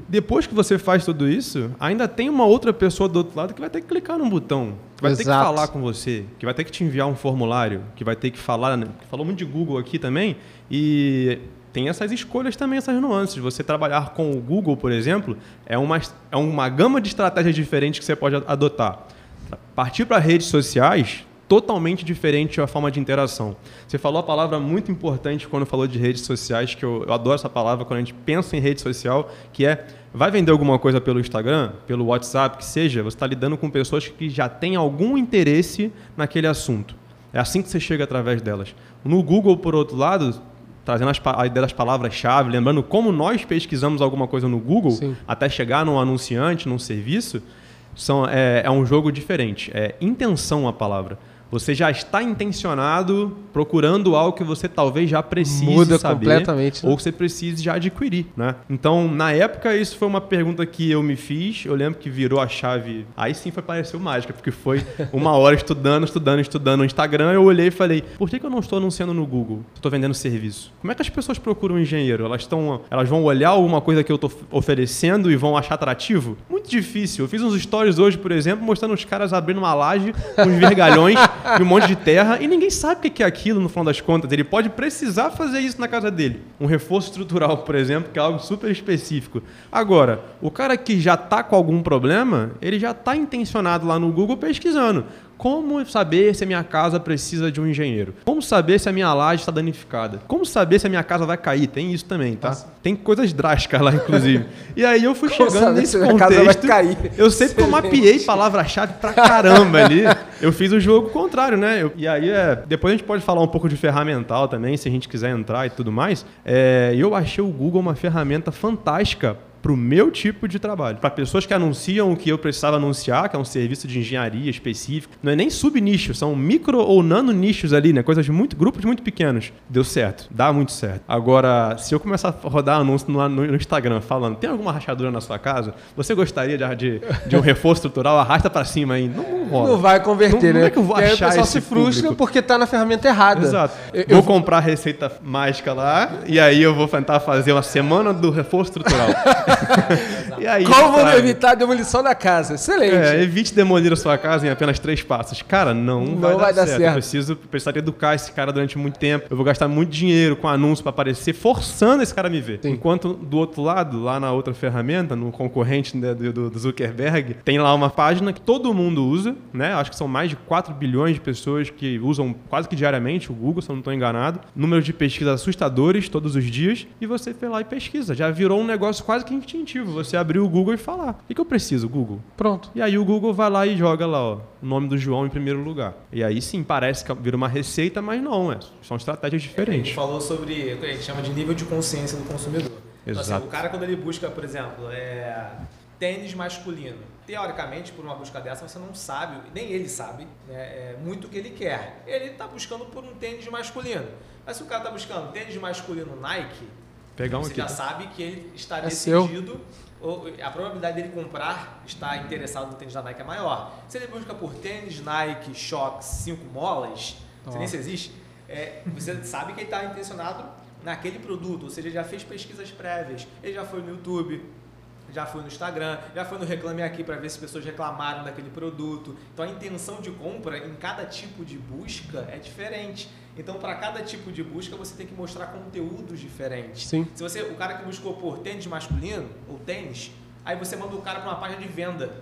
Speaker 3: Depois que você faz tudo isso, ainda tem uma outra pessoa do outro lado que vai ter que clicar num botão, que vai Exato. ter que falar com você, que vai ter que te enviar um formulário, que vai ter que falar, né? falou muito de Google aqui também, e tem essas escolhas também, essas nuances. Você trabalhar com o Google, por exemplo, é uma, é uma gama de estratégias diferentes que você pode adotar. Partir para redes sociais, totalmente diferente a forma de interação. Você falou a palavra muito importante quando falou de redes sociais, que eu, eu adoro essa palavra quando a gente pensa em rede social, que é vai vender alguma coisa pelo Instagram, pelo WhatsApp, que seja, você está lidando com pessoas que já têm algum interesse naquele assunto. É assim que você chega através delas. No Google, por outro lado, trazendo as, a ideia das palavras-chave, lembrando como nós pesquisamos alguma coisa no Google Sim. até chegar num anunciante, num serviço, são, é, é um jogo diferente. É intenção a palavra. Você já está intencionado procurando algo que você talvez já precise
Speaker 2: Muda
Speaker 3: saber
Speaker 2: completamente,
Speaker 3: né? ou que você precise já adquirir, né? Então, na época, isso foi uma pergunta que eu me fiz. Eu lembro que virou a chave. Aí sim foi pareceu mágica, porque foi uma hora estudando, estudando, estudando no Instagram. Eu olhei e falei: por que, que eu não estou anunciando no Google? Estou vendendo serviço. Como é que as pessoas procuram um engenheiro? Elas estão, elas vão olhar alguma coisa que eu estou oferecendo e vão achar atrativo? Muito difícil. Eu fiz uns stories hoje, por exemplo, mostrando os caras abrindo uma laje com os vergalhões [LAUGHS] e um monte de terra, e ninguém sabe o que é aquilo no final das contas. Ele pode precisar fazer isso na casa dele. Um reforço estrutural, por exemplo, que é algo super específico. Agora, o cara que já está com algum problema, ele já está intencionado lá no Google pesquisando. Como saber se a minha casa precisa de um engenheiro? Como saber se a minha laje está danificada? Como saber se a minha casa vai cair? Tem isso também, tá? Nossa. Tem coisas drásticas lá, inclusive. [LAUGHS] E aí eu fui Como chegando nesse contexto. Casa vai cair? Eu sei porque eu mapeei palavra-chave pra caramba ali. Eu fiz o jogo contrário, né? Eu, e aí, é, depois a gente pode falar um pouco de ferramental também, se a gente quiser entrar e tudo mais. É, eu achei o Google uma ferramenta fantástica para o meu tipo de trabalho. Para pessoas que anunciam o que eu precisava anunciar, que é um serviço de engenharia específico. Não é nem subnicho, são micro ou nano nichos ali, né? Coisas de muito, grupos muito pequenos. Deu certo, dá muito certo. Agora, se eu começar a rodar anúncio no, no Instagram falando, tem alguma rachadura na sua casa? Você gostaria de, de, de um [LAUGHS] reforço estrutural? Arrasta para cima aí. Não, não rola.
Speaker 2: Não vai converter,
Speaker 3: não,
Speaker 2: né? Não
Speaker 3: é que eu vou achar
Speaker 2: o pessoal se frustra
Speaker 3: público.
Speaker 2: porque está na ferramenta errada.
Speaker 3: Exato. Eu, vou eu... comprar a receita mágica lá e aí eu vou tentar fazer uma semana do reforço estrutural. [LAUGHS] [LAUGHS] E aí,
Speaker 2: Como
Speaker 3: sabe?
Speaker 2: evitar a demolição da casa? Excelente.
Speaker 3: É, evite demolir a sua casa em apenas três passos. Cara, não,
Speaker 2: Não
Speaker 3: vai,
Speaker 2: vai dar
Speaker 3: certo.
Speaker 2: certo.
Speaker 3: Eu preciso precisar educar esse cara durante muito tempo. Eu vou gastar muito dinheiro com anúncio para aparecer, forçando esse cara a me ver.
Speaker 2: Sim.
Speaker 3: Enquanto do outro lado, lá na outra ferramenta, no concorrente né, do, do- Zuckerberg, tem lá uma página que todo mundo usa, né? Acho que são mais de 4 bilhões de pessoas que usam quase que diariamente o Google, se eu não estou enganado. Número de pesquisas assustadores todos os dias. E você foi lá e pesquisa. Já virou um negócio quase que instintivo. Você abrir o Google e falar: o que, que eu preciso, Google?
Speaker 2: Pronto.
Speaker 3: E aí o Google vai lá e joga lá, ó, o nome do João em primeiro lugar. E aí sim, parece que vira uma receita, mas não, é. São estratégias
Speaker 4: A gente
Speaker 3: diferentes.
Speaker 4: falou sobre o que a gente chama de nível de consciência do consumidor. Então, assim,
Speaker 3: Exato.
Speaker 4: o cara, quando ele busca, por exemplo, é, tênis masculino, teoricamente, por uma busca dessa, você não sabe, nem ele sabe, né, é, muito o que ele quer. Ele está buscando por um tênis masculino. Mas se o cara está buscando tênis masculino Nike,
Speaker 3: Pegar um
Speaker 4: você
Speaker 3: aqui.
Speaker 4: já sabe que ele está
Speaker 2: É
Speaker 4: decidido, ou a probabilidade dele comprar, estar interessado no tênis da Nike é maior. Se ele busca por tênis Nike Shox 5 molas, não sei nem se existe, é, você sabe que ele está intencionado naquele produto, ou seja, ele já fez pesquisas prévias, ele já foi no YouTube, já foi no Instagram, já foi no Reclame Aqui para ver se pessoas reclamaram daquele produto. Então a intenção de compra em cada tipo de busca é diferente. Então para cada tipo de busca você tem que mostrar conteúdos diferentes.
Speaker 2: Sim.
Speaker 4: Se você, o cara que buscou por tênis masculino ou tênis, aí você manda o cara para uma página de venda.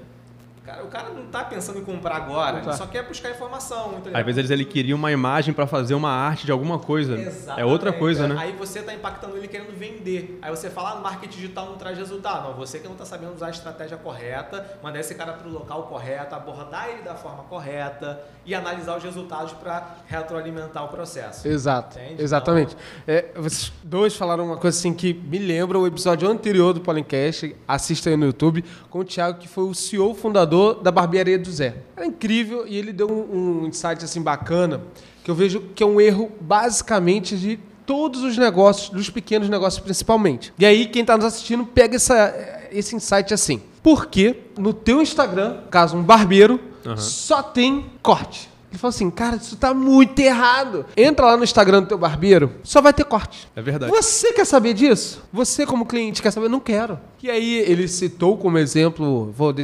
Speaker 4: Cara, o cara não está pensando em comprar agora,
Speaker 2: Não tá.
Speaker 4: ele só quer buscar informação. Ele
Speaker 3: Às vezes ele queria uma imagem para fazer uma arte de alguma coisa. É outra
Speaker 4: Exatamente.
Speaker 3: coisa, né?
Speaker 4: Aí você está impactando ele querendo vender. Aí você fala, ah, no marketing digital não traz resultado. Não, você que não está sabendo usar a estratégia correta, mandar esse cara para o local correto, abordar ele da forma correta e analisar os resultados para retroalimentar o processo.
Speaker 2: Exato,
Speaker 4: Entende?
Speaker 2: exatamente. É, vocês dois falaram uma coisa assim que me lembra o episódio anterior do Polencast, assista aí no YouTube, com o Thiago, que foi o CEO fundador da barbearia do Zé. Era incrível e ele deu um, um insight assim bacana, que eu vejo que é um erro basicamente de todos os negócios, dos pequenos negócios principalmente. E aí quem está nos assistindo pega essa, esse insight assim. Porque no teu Instagram, caso um barbeiro, só tem corte. Ele falou assim, cara, isso tá muito errado. Entra lá no Instagram do teu barbeiro, só vai ter corte.
Speaker 3: É verdade.
Speaker 2: Você quer saber disso? Você, como cliente, quer saber? Não quero. E aí, ele citou como exemplo, vou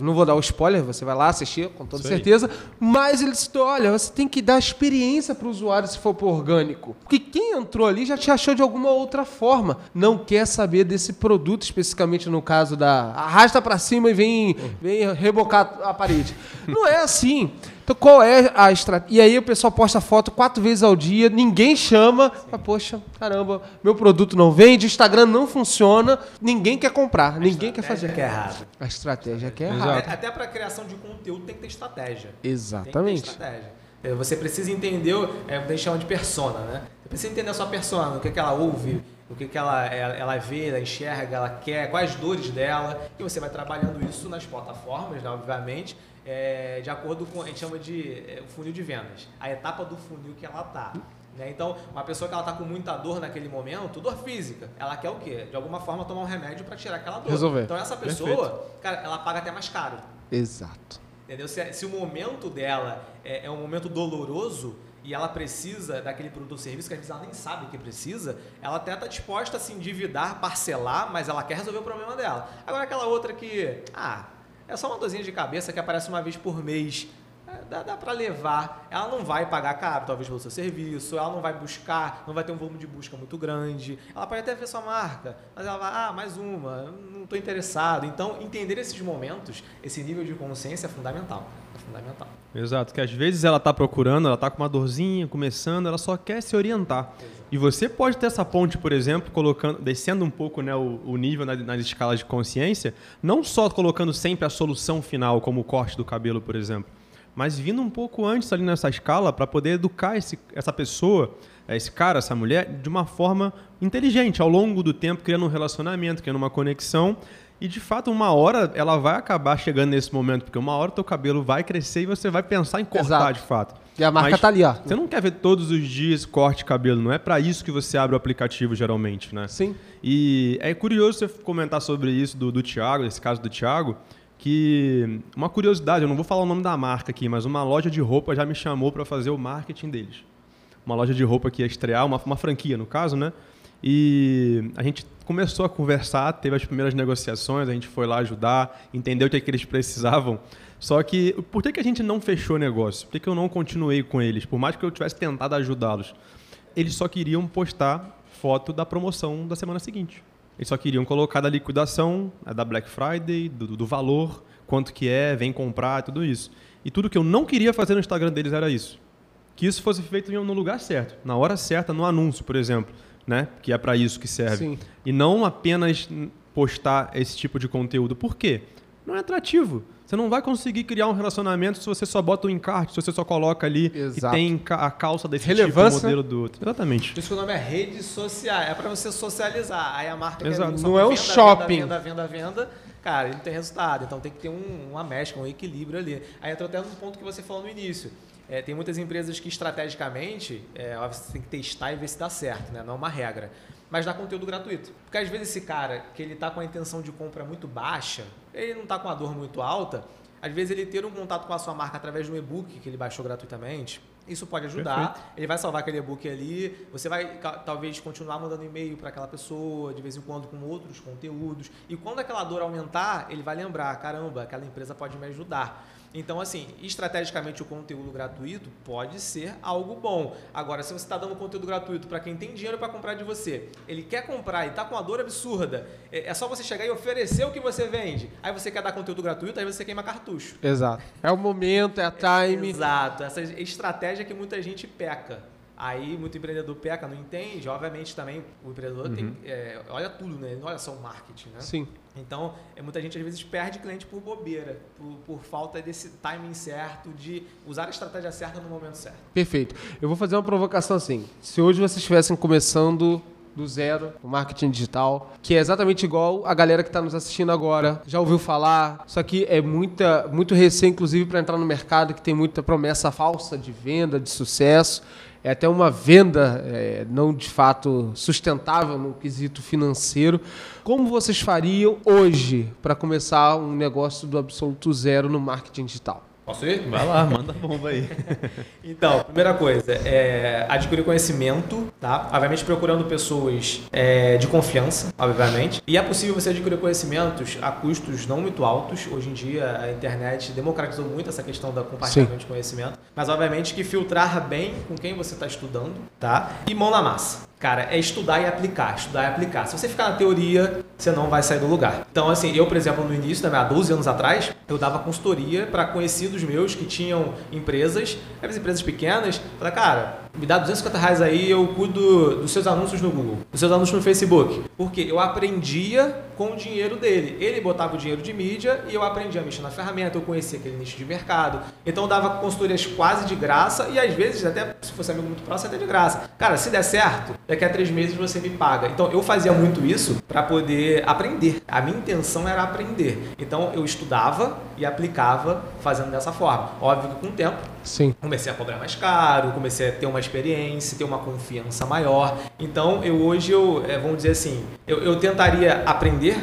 Speaker 2: não vou dar o spoiler, você vai lá assistir, com toda
Speaker 3: Isso aí.
Speaker 2: certeza, mas ele citou, olha, você tem que dar experiência para o usuário se for por orgânico. Porque quem entrou ali já te achou de alguma outra forma. Não quer saber desse produto, especificamente no caso da arrasta para cima e vem, vem rebocar a parede. Não é assim. Então, qual é a estratégia? E aí o pessoal posta foto quatro vezes ao dia, ninguém chama. Fala, Poxa, caramba, meu produto não vende, o Instagram não funciona, ninguém quer comprar, ninguém quer fazer.
Speaker 4: que é errado.
Speaker 2: A estratégia que é errada.
Speaker 4: Até, até para criação de conteúdo tem que ter estratégia.
Speaker 2: Exatamente.
Speaker 4: Tem que ter estratégia. É, Você precisa entender, o- é, a gente chama de persona, né? Você precisa entender a sua persona, o que, que ela ouve, o que, que ela, ela, ela vê, ela enxerga, ela quer, quais as dores dela. E você vai trabalhando isso nas plataformas, né, obviamente, é, de acordo com, a gente chama de é, funil de vendas. A etapa do funil que ela tá. Né? Então, uma pessoa que ela tá com muita dor naquele momento, dor física, ela quer o quê? De alguma forma tomar um remédio para tirar aquela dor.
Speaker 2: Resolver.
Speaker 4: Então, essa pessoa, cara, ela paga até mais caro.
Speaker 2: Exato.
Speaker 4: Entendeu? Se, se o momento dela é, é um momento doloroso e ela precisa daquele produto ou serviço que às vezes ela nem sabe que precisa, ela até está disposta a se endividar, parcelar, mas ela quer resolver o problema dela. Agora aquela outra que, ah, é só uma dorzinha de cabeça que aparece uma vez por mês. É, Dá, dá para levar. Ela não vai pagar caro, talvez, pelo seu serviço. Ela não vai buscar, não vai ter um volume de busca muito grande. Ela pode até ver sua marca, mas ela vai, ah, mais uma, não estou interessado. Então, entender esses momentos, esse nível de consciência é fundamental. É fundamental.
Speaker 3: Exato, que às vezes ela tá procurando, ela tá com uma dorzinha, começando, ela só quer se orientar. E você pode ter essa ponte, por exemplo, colocando, descendo um pouco né, o, o nível na- nas escalas de consciência, não só colocando sempre a solução final, como o corte do cabelo, por exemplo, mas vindo um pouco antes ali nessa escala para poder educar esse, essa pessoa, esse cara, essa mulher, de uma forma inteligente, ao longo do tempo, criando um relacionamento, criando uma conexão. E de fato, uma hora ela vai acabar chegando nesse momento, porque uma hora teu cabelo vai crescer e você vai pensar em cortar
Speaker 2: Exato.
Speaker 3: de fato.
Speaker 2: E a marca
Speaker 3: Mas
Speaker 2: tá ali, ó.
Speaker 3: Você não quer ver todos os dias corte cabelo, não é para isso que você abre o aplicativo geralmente, né?
Speaker 2: Sim.
Speaker 3: E é curioso você comentar sobre isso do, do Thiago, esse caso do Thiago, que uma curiosidade, eu não vou falar o nome da marca aqui, mas uma loja de roupa já me chamou para fazer o marketing deles. Uma loja de roupa que ia estrear, uma, uma franquia no caso, né? E a gente começou a conversar, teve as primeiras negociações, a gente foi lá ajudar, entendeu o que, é que eles precisavam. Só que por que, que a gente não fechou o negócio? Por que, que eu não continuei com eles? Por mais que eu tivesse tentado ajudá-los, eles só queriam postar foto da promoção da semana seguinte. Eles só queriam colocar da liquidação, da Black Friday, do, do valor, quanto que é, vem comprar, tudo isso. E tudo que eu não queria fazer no Instagram deles era isso. Que isso fosse feito no lugar certo, na hora certa, no anúncio, por exemplo, né? Que é para isso que serve.
Speaker 2: Sim.
Speaker 3: E não apenas postar esse tipo de conteúdo. Por quê? Não é atrativo. Você não vai conseguir criar um relacionamento se você só bota o encarte, se você só coloca ali
Speaker 2: Exato.
Speaker 3: e tem a calça desse
Speaker 2: Relevância.
Speaker 3: tipo, modelo do outro. Exatamente.
Speaker 4: Por isso que o nome é rede social. É pra você socializar. Aí a marca quer
Speaker 3: Exato.
Speaker 2: Não é um
Speaker 4: venda,
Speaker 2: shopping.
Speaker 4: Venda, venda, venda, venda. Cara, ele não tem resultado. Então tem que ter um, uma mescla, um equilíbrio ali. Aí entrou até no ponto que você falou no início. É, tem muitas empresas que estrategicamente é, óbvio, você tem que testar e ver se dá certo, né? Não é uma regra. Mas dá conteúdo gratuito. Porque às vezes esse cara que ele tá com a intenção de compra muito baixa, ele não tá com a dor muito alta, às vezes ele ter um contato com a sua marca através de um e-book que ele baixou gratuitamente, isso pode ajudar. Ele vai salvar aquele e-book ali. Você vai talvez continuar mandando e-mail para aquela pessoa, de vez em quando com outros conteúdos. E quando aquela dor aumentar, ele vai lembrar: caramba, aquela empresa pode me ajudar. Então, assim, estrategicamente o conteúdo gratuito pode ser algo bom. Agora, se você está dando conteúdo gratuito para quem tem dinheiro para comprar de você, ele quer comprar e está com uma dor absurda, é é só você chegar e oferecer o que você vende. Aí você quer dar conteúdo gratuito, aí você queima cartucho.
Speaker 2: Exato. É o momento, é a time.
Speaker 4: Exato, essa estratégia que muita gente peca. Aí muito empreendedor peca, não entende. Obviamente também o empreendedor tem, é, olha tudo, né? Ele não olha só o marketing, né?
Speaker 2: Sim.
Speaker 4: Então, é, muita gente às vezes perde cliente por bobeira, por, por falta desse timing certo, de usar a estratégia certa no momento certo.
Speaker 2: Perfeito. Eu vou fazer uma provocação assim. Se hoje vocês estivessem começando do zero o marketing digital, que é exatamente igual a galera que está nos assistindo agora, já ouviu falar. Isso aqui é muita, muito recém, inclusive, para entrar no mercado, que tem muita promessa falsa de venda, de sucesso. É até uma venda é, não de fato sustentável no quesito financeiro. Como vocês fariam hoje para começar um negócio do absoluto zero no marketing digital?
Speaker 4: Posso ir?
Speaker 3: Vai lá, manda a bomba aí. [LAUGHS]
Speaker 4: Então, primeira coisa, é adquirir conhecimento, tá? Obviamente procurando pessoas é, de confiança, obviamente. E é possível você adquirir conhecimentos a custos não muito altos. Hoje em dia a internet democratizou muito essa questão da compartilhamento de conhecimento. Mas obviamente que filtrar bem com quem você está estudando, tá? E mão na massa. Cara, é estudar e aplicar, estudar e aplicar. Se você ficar na teoria, você não vai sair do lugar. Então, assim, eu, por exemplo, no início, né, há 12 anos atrás, eu dava consultoria para conhecidos meus que tinham empresas, as empresas pequenas. Falei, cara, me dá 250 reais aí, eu cuido dos seus anúncios no Google, dos seus anúncios no Facebook. Porque eu aprendia com o dinheiro dele. Ele botava o dinheiro de mídia e eu aprendia a mexer na ferramenta, eu conhecia aquele nicho de mercado. Então eu dava consultorias quase de graça e às vezes, até se fosse amigo muito próximo, até de graça. Cara, se der certo, daqui a três meses você me paga. Então eu fazia muito isso para poder aprender. A minha intenção era aprender. Então eu estudava e aplicava fazendo dessa forma. Óbvio que com o tempo
Speaker 2: Sim.
Speaker 4: comecei a cobrar mais caro, comecei a ter uma experiência, ter uma confiança maior. Então, eu hoje, eu, eh, vamos dizer assim, eu, eu tentaria aprender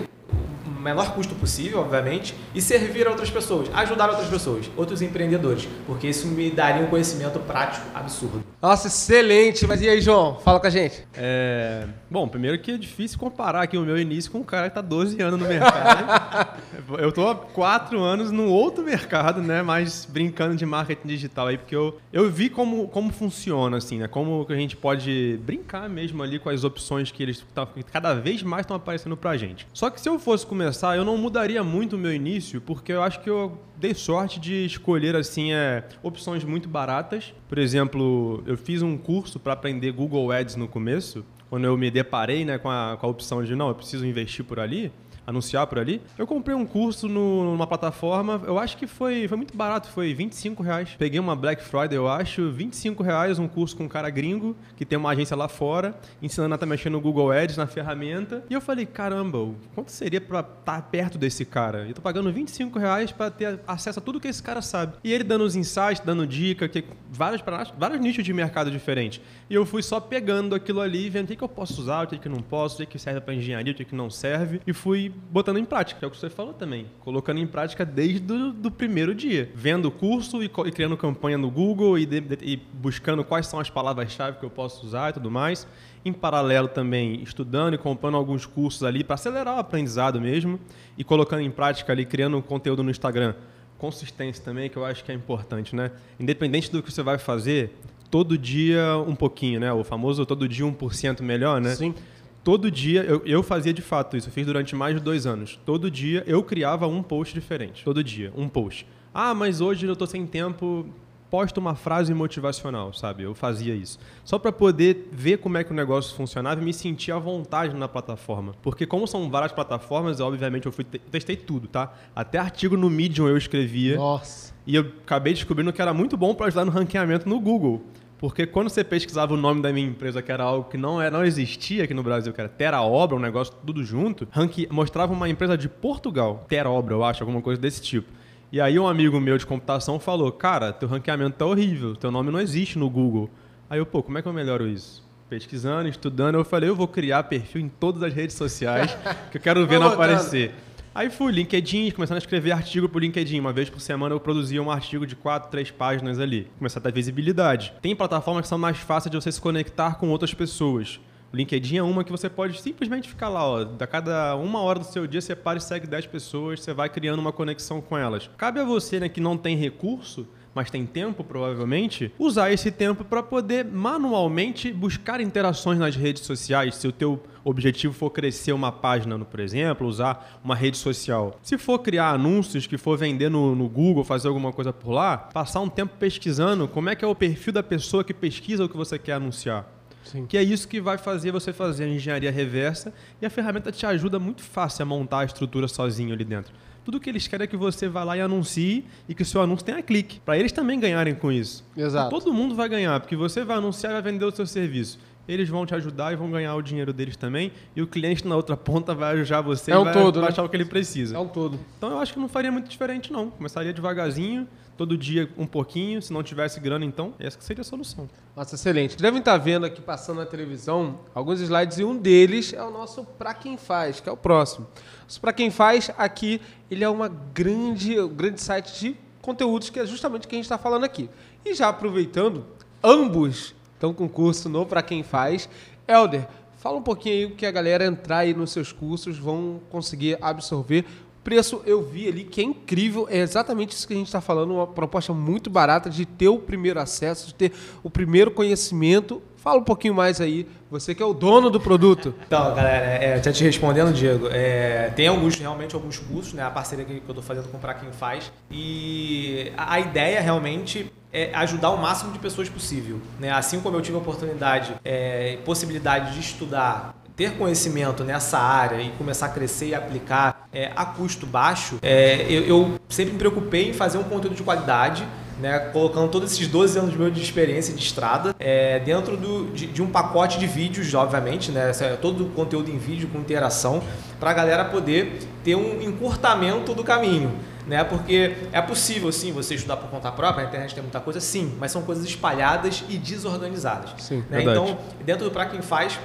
Speaker 4: o menor custo possível, obviamente, e servir a outras pessoas, ajudar outras pessoas, outros empreendedores, porque isso me daria um conhecimento prático absurdo.
Speaker 2: Nossa, excelente. Mas e aí, João? Fala com a gente.
Speaker 3: É, bom, primeiro que é difícil comparar aqui o meu início com um cara que tá 12 anos no mercado. [LAUGHS] eu tô há 4 anos num outro mercado, né? Mas brincando de marketing digital aí, porque eu, eu vi como, como funciona, assim, né? Como que a gente pode brincar mesmo ali com as opções que eles tá- que cada vez mais estão aparecendo pra gente. Só que se eu fosse começar, eu não mudaria muito o meu início, porque eu acho que eu dei sorte de escolher assim é, opções muito baratas. Por exemplo, eu fiz um curso para aprender Google Ads no começo, quando eu me deparei né, com, a, com a opção de não, eu preciso investir por ali. Anunciar por ali. Eu comprei um curso no- numa plataforma, eu acho que foi, foi muito barato, foi 25 reais. Peguei uma Black Friday, eu acho, 25 reais, um curso com um cara gringo, que tem uma agência lá fora, ensinando a estar mexendo no Google Ads, na ferramenta. E eu falei, caramba, quanto seria pra estar perto desse cara? Eu tô pagando 25 reais pra ter acesso a tudo que esse cara sabe. E ele dando os insights, dando dica, que vários, vários nichos de mercado diferentes. E eu fui só pegando aquilo ali, vendo o que, que eu posso usar, o que, que não posso, o que, que serve pra engenharia, o que, que não serve. E fui botando em prática, que é o que você falou também. Colocando em prática desde o do primeiro dia. Vendo o curso e, e, criando campanha no Google e, de, de, e buscando quais são as palavras-chave que eu posso usar e tudo mais. Em paralelo também estudando e comprando alguns cursos ali para acelerar o aprendizado mesmo e colocando em prática ali, criando conteúdo no Instagram. Consistência também, que eu acho que é importante, né? Independente do que você vai fazer, todo dia um pouquinho, né? O famoso todo dia 1% melhor, né?
Speaker 2: Sim.
Speaker 3: Todo dia, eu, eu fazia de fato isso, eu fiz durante mais de dois anos. Todo dia eu criava um post diferente. Todo dia, um post. Ah, mas hoje eu estou sem tempo, posta uma frase motivacional, sabe? Eu fazia isso. Só para poder ver como é que o negócio funcionava e me sentir à vontade na plataforma. Porque como são várias plataformas, obviamente eu fui testei tudo, tá? Até artigo no Medium eu escrevia.
Speaker 2: Nossa.
Speaker 3: E eu acabei descobrindo que era muito bom para ajudar no ranqueamento no Google. Porque quando você pesquisava o nome da minha empresa, que era algo que não, era, não existia aqui no Brasil, que era Terra Obra, um negócio tudo junto, ranque, mostrava uma empresa de Portugal, Terra Obra, eu acho, alguma coisa desse tipo. E aí um amigo meu de computação falou, cara, teu ranqueamento tá horrível, teu nome não existe no Google. Aí eu, pô, como é que eu melhoro isso? Pesquisando, estudando, eu falei, eu vou criar perfil em todas as redes sociais [LAUGHS] que eu quero ver não aparecer. Aí fui, LinkedIn, começando a escrever artigo por LinkedIn. Uma vez por semana eu produzia um artigo de quatro, três páginas ali. Começar a dar visibilidade. Tem plataformas que são mais fáceis de você se conectar com outras pessoas. O LinkedIn é uma que você pode simplesmente ficar lá, ó. Da cada uma hora do seu dia, você para e segue 10 pessoas, você vai criando uma conexão com elas. Cabe a você, né, que não tem recurso, mas tem tempo provavelmente, usar esse tempo para poder manualmente buscar interações nas redes sociais. Se o teu objetivo for crescer uma página, por exemplo, usar uma rede social. Se for criar anúncios, que for vender no, no Google, fazer alguma coisa por lá, passar um tempo pesquisando como é que é o perfil da pessoa que pesquisa o que você quer anunciar. Sim. Que é isso que vai fazer você fazer a engenharia reversa e a ferramenta te ajuda muito fácil a montar a estrutura sozinho ali dentro. Tudo que eles querem é que você vá lá e anuncie e que o seu anúncio tenha clique, para eles também ganharem com isso.
Speaker 2: Exato.
Speaker 3: Então, todo mundo vai ganhar, porque você vai anunciar e vai vender o seu serviço. Eles vão te ajudar e vão ganhar o dinheiro deles também. E o cliente na outra ponta vai ajudar você
Speaker 2: é um
Speaker 3: e vai
Speaker 2: todo,
Speaker 3: achar
Speaker 2: né?
Speaker 3: o que ele precisa.
Speaker 2: É um todo.
Speaker 3: Então eu acho que não faria muito diferente, não. Começaria devagarzinho, todo dia um pouquinho. Se não tivesse grana, então, essa seria a solução.
Speaker 2: Nossa, excelente. Devem estar vendo aqui passando na televisão alguns slides e um deles é o nosso Pra Quem Faz, que é o próximo. O Pra Quem Faz, aqui, ele é uma grande, um grande site de conteúdos que é justamente o que a gente está falando aqui. E já aproveitando, ambos estão com curso no Pra Quem Faz. Helder, fala um pouquinho aí o que a galera entrar aí nos seus cursos vão conseguir absorver preço eu vi ali que é incrível, é exatamente isso que a gente está falando, uma proposta muito barata de ter o primeiro acesso, de ter o primeiro conhecimento. Fala um pouquinho mais aí, você que é o dono do produto. [LAUGHS]
Speaker 4: Então, galera, é, já te respondendo, Diego, é, tem alguns, realmente, alguns cursos, né? A parceria que eu estou fazendo com Pra Quem Faz. E a, a ideia realmente é ajudar o máximo de pessoas possível. Né? Assim como eu tive a oportunidade é, possibilidade de estudar ter conhecimento nessa área e começar a crescer e aplicar é, a custo baixo, é, eu, eu, sempre me preocupei em fazer um conteúdo de qualidade, né, colocando todos esses 12 anos meu de experiência de estrada é, dentro do, de, de, um pacote de vídeos, obviamente, né, todo o conteúdo em vídeo com interação, para a galera poder ter um encurtamento do caminho. Né? Porque é possível, sim, você estudar por conta própria, a internet tem muita coisa, sim, mas são coisas espalhadas e desorganizadas.
Speaker 2: Sim,
Speaker 4: né? Então, dentro do Pra Quem Faz,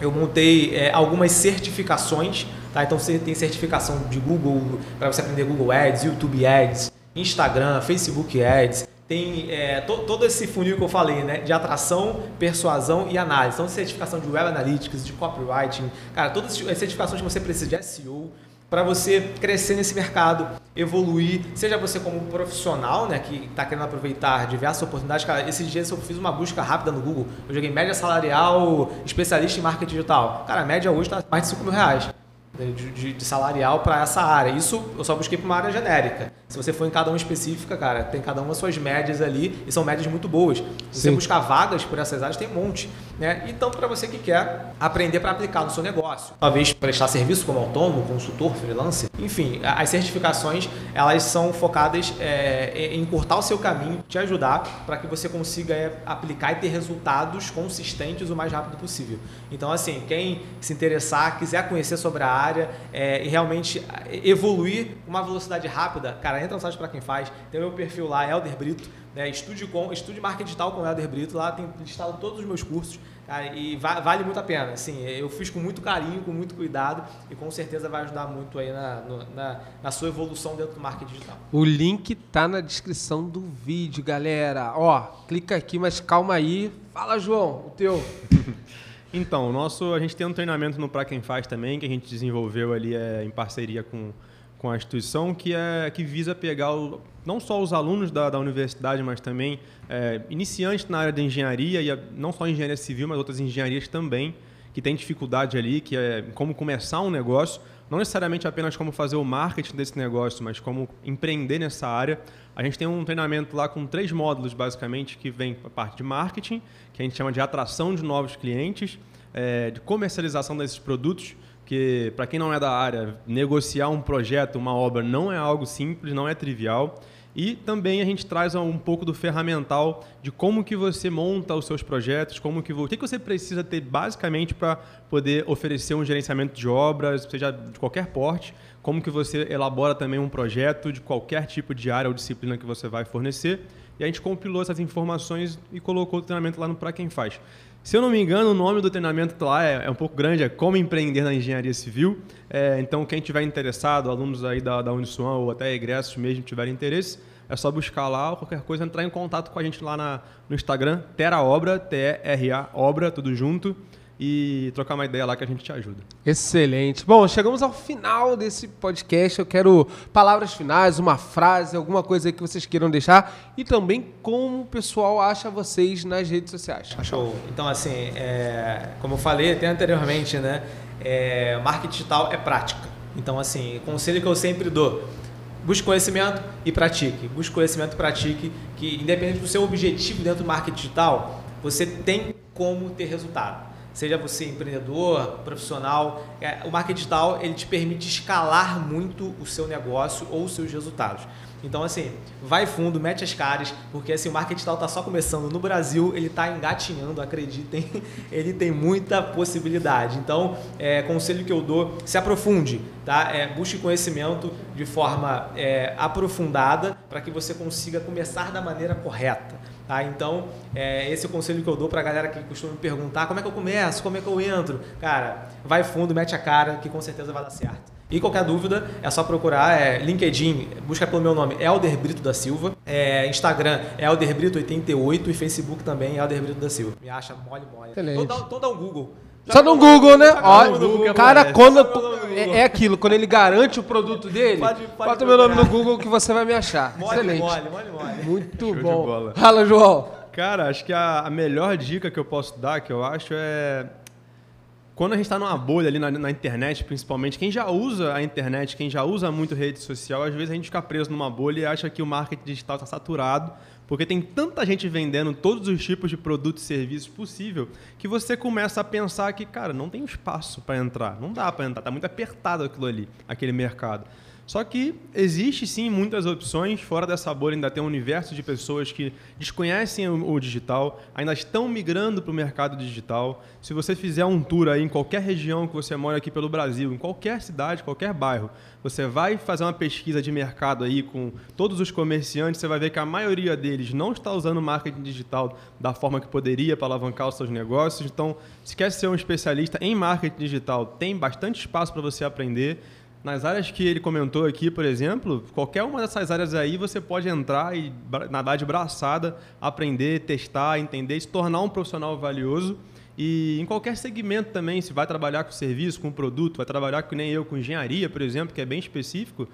Speaker 4: eu montei é, algumas certificações, tá? Então você tem certificação de Google para você aprender Google Ads, YouTube Ads, Instagram, Facebook Ads. Tem é, to, todo esse funil que eu falei, né? De atração, persuasão e análise. Então, certificação de Web Analytics, de Copywriting, cara, todas as certificações que você precisa de SEO, para você crescer nesse mercado, evoluir, seja você como profissional, né, que está querendo aproveitar diversas oportunidades. Cara, esses dias eu fiz uma busca rápida no Google, eu joguei média salarial, especialista em marketing digital. Cara, a média hoje está mais de 5 mil reais. De, de, de, salarial para essa área. Isso eu só busquei para uma área genérica. Se você for em cada uma específica, cara, tem cada uma suas médias ali e são médias muito boas. Se Sim. você buscar vagas por essas áreas, tem um monte. Né? Então, para você que quer aprender para aplicar no seu negócio, talvez prestar serviço como autônomo, consultor, freelancer, enfim, as certificações elas são focadas é, em cortar o seu caminho, te ajudar para que você consiga é, aplicar e ter resultados consistentes o mais rápido possível. Então, assim, quem se interessar, quiser conhecer sobre a área área é, e realmente evoluir com uma velocidade rápida, cara, entra no site para quem faz, tem o meu perfil lá, Elder Brito, né, estude, com, estude marketing digital com o Elder Brito, lá tem listado todos os meus cursos, cara, e va vale muito a pena, assim, eu fiz com muito carinho, com muito cuidado e com certeza vai ajudar muito aí na, no, na, na sua evolução dentro do marketing digital.
Speaker 2: O link tá na descrição do vídeo, galera. Ó, clica aqui, mas calma aí. Fala, João, o teu. [LAUGHS]
Speaker 3: Então, nosso, a gente tem um treinamento no Pra Quem Faz também, que a gente desenvolveu ali é, em parceria com, com a instituição, que, é, que visa pegar o, não só os alunos da, da universidade, mas também é, iniciantes na área de engenharia, e a, não só engenharia civil, mas outras engenharias também, que tem dificuldade ali, que é como começar um negócio, não necessariamente apenas como fazer o marketing desse negócio, mas como empreender nessa área. A gente tem um treinamento lá com três módulos, basicamente, que vem a parte de marketing, que a gente chama de atração de novos clientes, é, de comercialização desses produtos, que, para quem não é da área, negociar um projeto, uma obra, não é algo simples, não é trivial. E também a gente traz um pouco do ferramental de como que você monta os seus projetos, como que o que você precisa ter basicamente para poder oferecer um gerenciamento de obras, seja de qualquer porte, como que você elabora também um projeto de qualquer tipo de área ou disciplina que você vai fornecer. E a gente compilou essas informações e colocou o treinamento lá no Para Quem Faz. Se eu não me engano, o nome do treinamento lá é, é um pouco grande, é Como Empreender na Engenharia Civil. É, então, quem tiver interessado, alunos aí da, da Uniswan ou até egressos mesmo tiverem interesse, é só buscar lá, ou qualquer coisa, entrar em contato com a gente lá na, no Instagram, Tera Obra, T-E-R-A Obra, tudo junto, e trocar uma ideia lá que a gente te ajuda.
Speaker 2: Excelente. Bom, chegamos ao final desse podcast. Eu quero palavras finais, uma frase, alguma coisa aí que vocês queiram deixar e também como o pessoal acha vocês nas redes sociais.
Speaker 4: Show. Então, assim, é, como eu falei até anteriormente, né? É, marketing digital é prática. Então, assim, conselho que eu sempre dou busque conhecimento e pratique. Busque conhecimento e pratique, que independente do seu objetivo dentro do marketing digital, você tem como ter resultado. Seja você empreendedor, profissional, é, o marketing digital ele te permite escalar muito o seu negócio ou os seus resultados. Então, assim, vai fundo, mete as caras, porque assim, o marketing digital está só começando. No Brasil, ele está engatinhando, acreditem, [LAUGHS] ele tem muita possibilidade. Então, é, conselho que eu dou, se aprofunde, tá? É, busque conhecimento de forma é, aprofundada para que você consiga começar da maneira correta. Tá? Então, é, esse é o conselho que eu dou para a galera que costuma me perguntar como é que eu começo, como é que eu entro. Cara, vai fundo, mete a cara, que com certeza vai dar certo. E qualquer dúvida é só procurar é, LinkedIn, busca pelo meu nome, Elder Brito da Silva. É, Instagram é Elder Brito 88 e Facebook também Elder Brito da Silva. Me acha mole, mole.
Speaker 2: Excelente.
Speaker 4: Então dá, então dá um Google.
Speaker 2: Só no Google, né? Ó,
Speaker 4: no Google
Speaker 2: cara,
Speaker 4: aparece.
Speaker 2: quando é, é aquilo, quando ele garante o produto dele,
Speaker 4: Pode- pode
Speaker 2: bota meu nome no. Google que você vai me achar.
Speaker 4: Mole,
Speaker 2: Excelente.
Speaker 4: mole, mole, mole.
Speaker 2: Muito
Speaker 3: Show
Speaker 2: bom. Fala, João.
Speaker 3: Cara, acho que a, a melhor dica que eu posso dar, que eu acho, é. Quando a gente está numa bolha ali na, na internet, principalmente, quem já usa a internet, quem já usa muito rede social, às vezes a gente fica preso numa bolha e acha que o marketing digital está saturado, porque tem tanta gente vendendo todos os tipos de produtos e serviços possível, que você começa a pensar que, cara, não tem espaço para entrar, não dá para entrar, tá muito apertado aquilo ali, aquele mercado. Só que existe sim muitas opções, fora dessa bolha ainda tem um universo de pessoas que desconhecem o, digital, ainda estão migrando para o mercado digital. Se você fizer um tour aí em qualquer região que você mora aqui pelo Brasil, em qualquer cidade, qualquer bairro, você vai fazer uma pesquisa de mercado aí com todos os comerciantes, você vai ver que a maioria deles não está usando marketing digital da forma que poderia para alavancar os seus negócios. Então, se quer ser um especialista em marketing digital, tem bastante espaço para você aprender. Nas áreas que ele comentou aqui, por exemplo, qualquer uma dessas áreas aí você pode entrar e nadar de braçada, aprender, testar, entender, se tornar um profissional valioso. E em qualquer segmento também, se vai trabalhar com serviço, com produto, vai trabalhar que nem eu com engenharia, por exemplo, que é bem específico,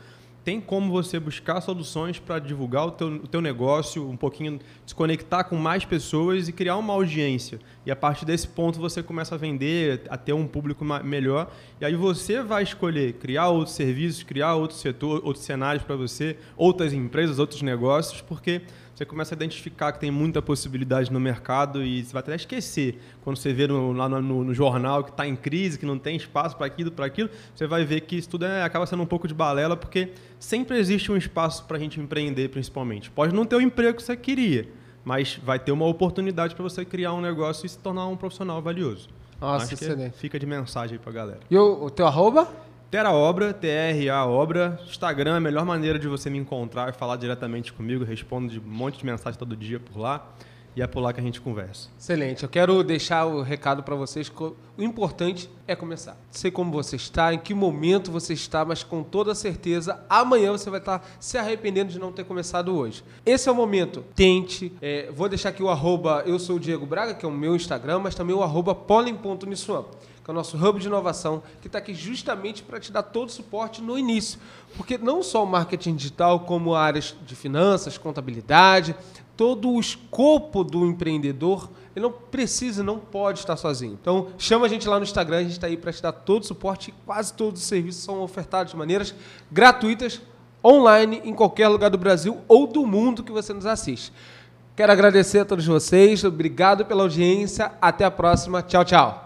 Speaker 3: tem como você buscar soluções para divulgar o teu, o teu negócio, um pouquinho se conectar com mais pessoas e criar uma audiência. E a partir desse ponto você começa a vender, a ter um público melhor. E aí você vai escolher criar outros serviços, criar outro setor, outros cenários para você, outras empresas, outros negócios, porque você começa a identificar que tem muita possibilidade no mercado e você vai até esquecer. Quando você vê no- lá no, no- jornal que está em crise, que não tem espaço para aquilo, para aquilo, você vai ver que isso tudo é- acaba sendo um pouco de balela, porque sempre existe um espaço para a gente empreender, principalmente. Pode não ter o emprego que você queria, mas vai ter uma oportunidade para você criar um negócio e se tornar um profissional valioso.
Speaker 2: Nossa, excelente.
Speaker 3: fica de mensagem aí para galera.
Speaker 2: E o, o teu arroba?
Speaker 3: Tera Obra, T-R-A Obra. Instagram é a melhor maneira de você me encontrar e falar diretamente comigo. Respondo de um monte de mensagem todo dia por lá. E é por lá que a gente conversa.
Speaker 2: Excelente. Eu quero deixar o recado para vocês. O importante é começar. Sei como você está, em que momento você está, mas com toda certeza amanhã você vai estar se arrependendo de não ter começado hoje. Esse é o momento. Tente. É, vou deixar aqui o arroba eu sou o Diego Braga, que é o meu Instagram, mas também o arroba que é o nosso hub de inovação, que está aqui justamente para te dar todo o suporte no início. Porque não só o marketing digital, como áreas de finanças, contabilidade, todo o escopo do empreendedor, ele não precisa, não pode estar sozinho. Então, chama a gente lá no Instagram, a gente está aí para te dar todo o suporte quase todos os serviços são ofertados de maneiras gratuitas, online, em qualquer lugar do Brasil ou do mundo que você nos assiste. Quero agradecer a todos vocês, obrigado pela audiência, até a próxima, tchau, tchau.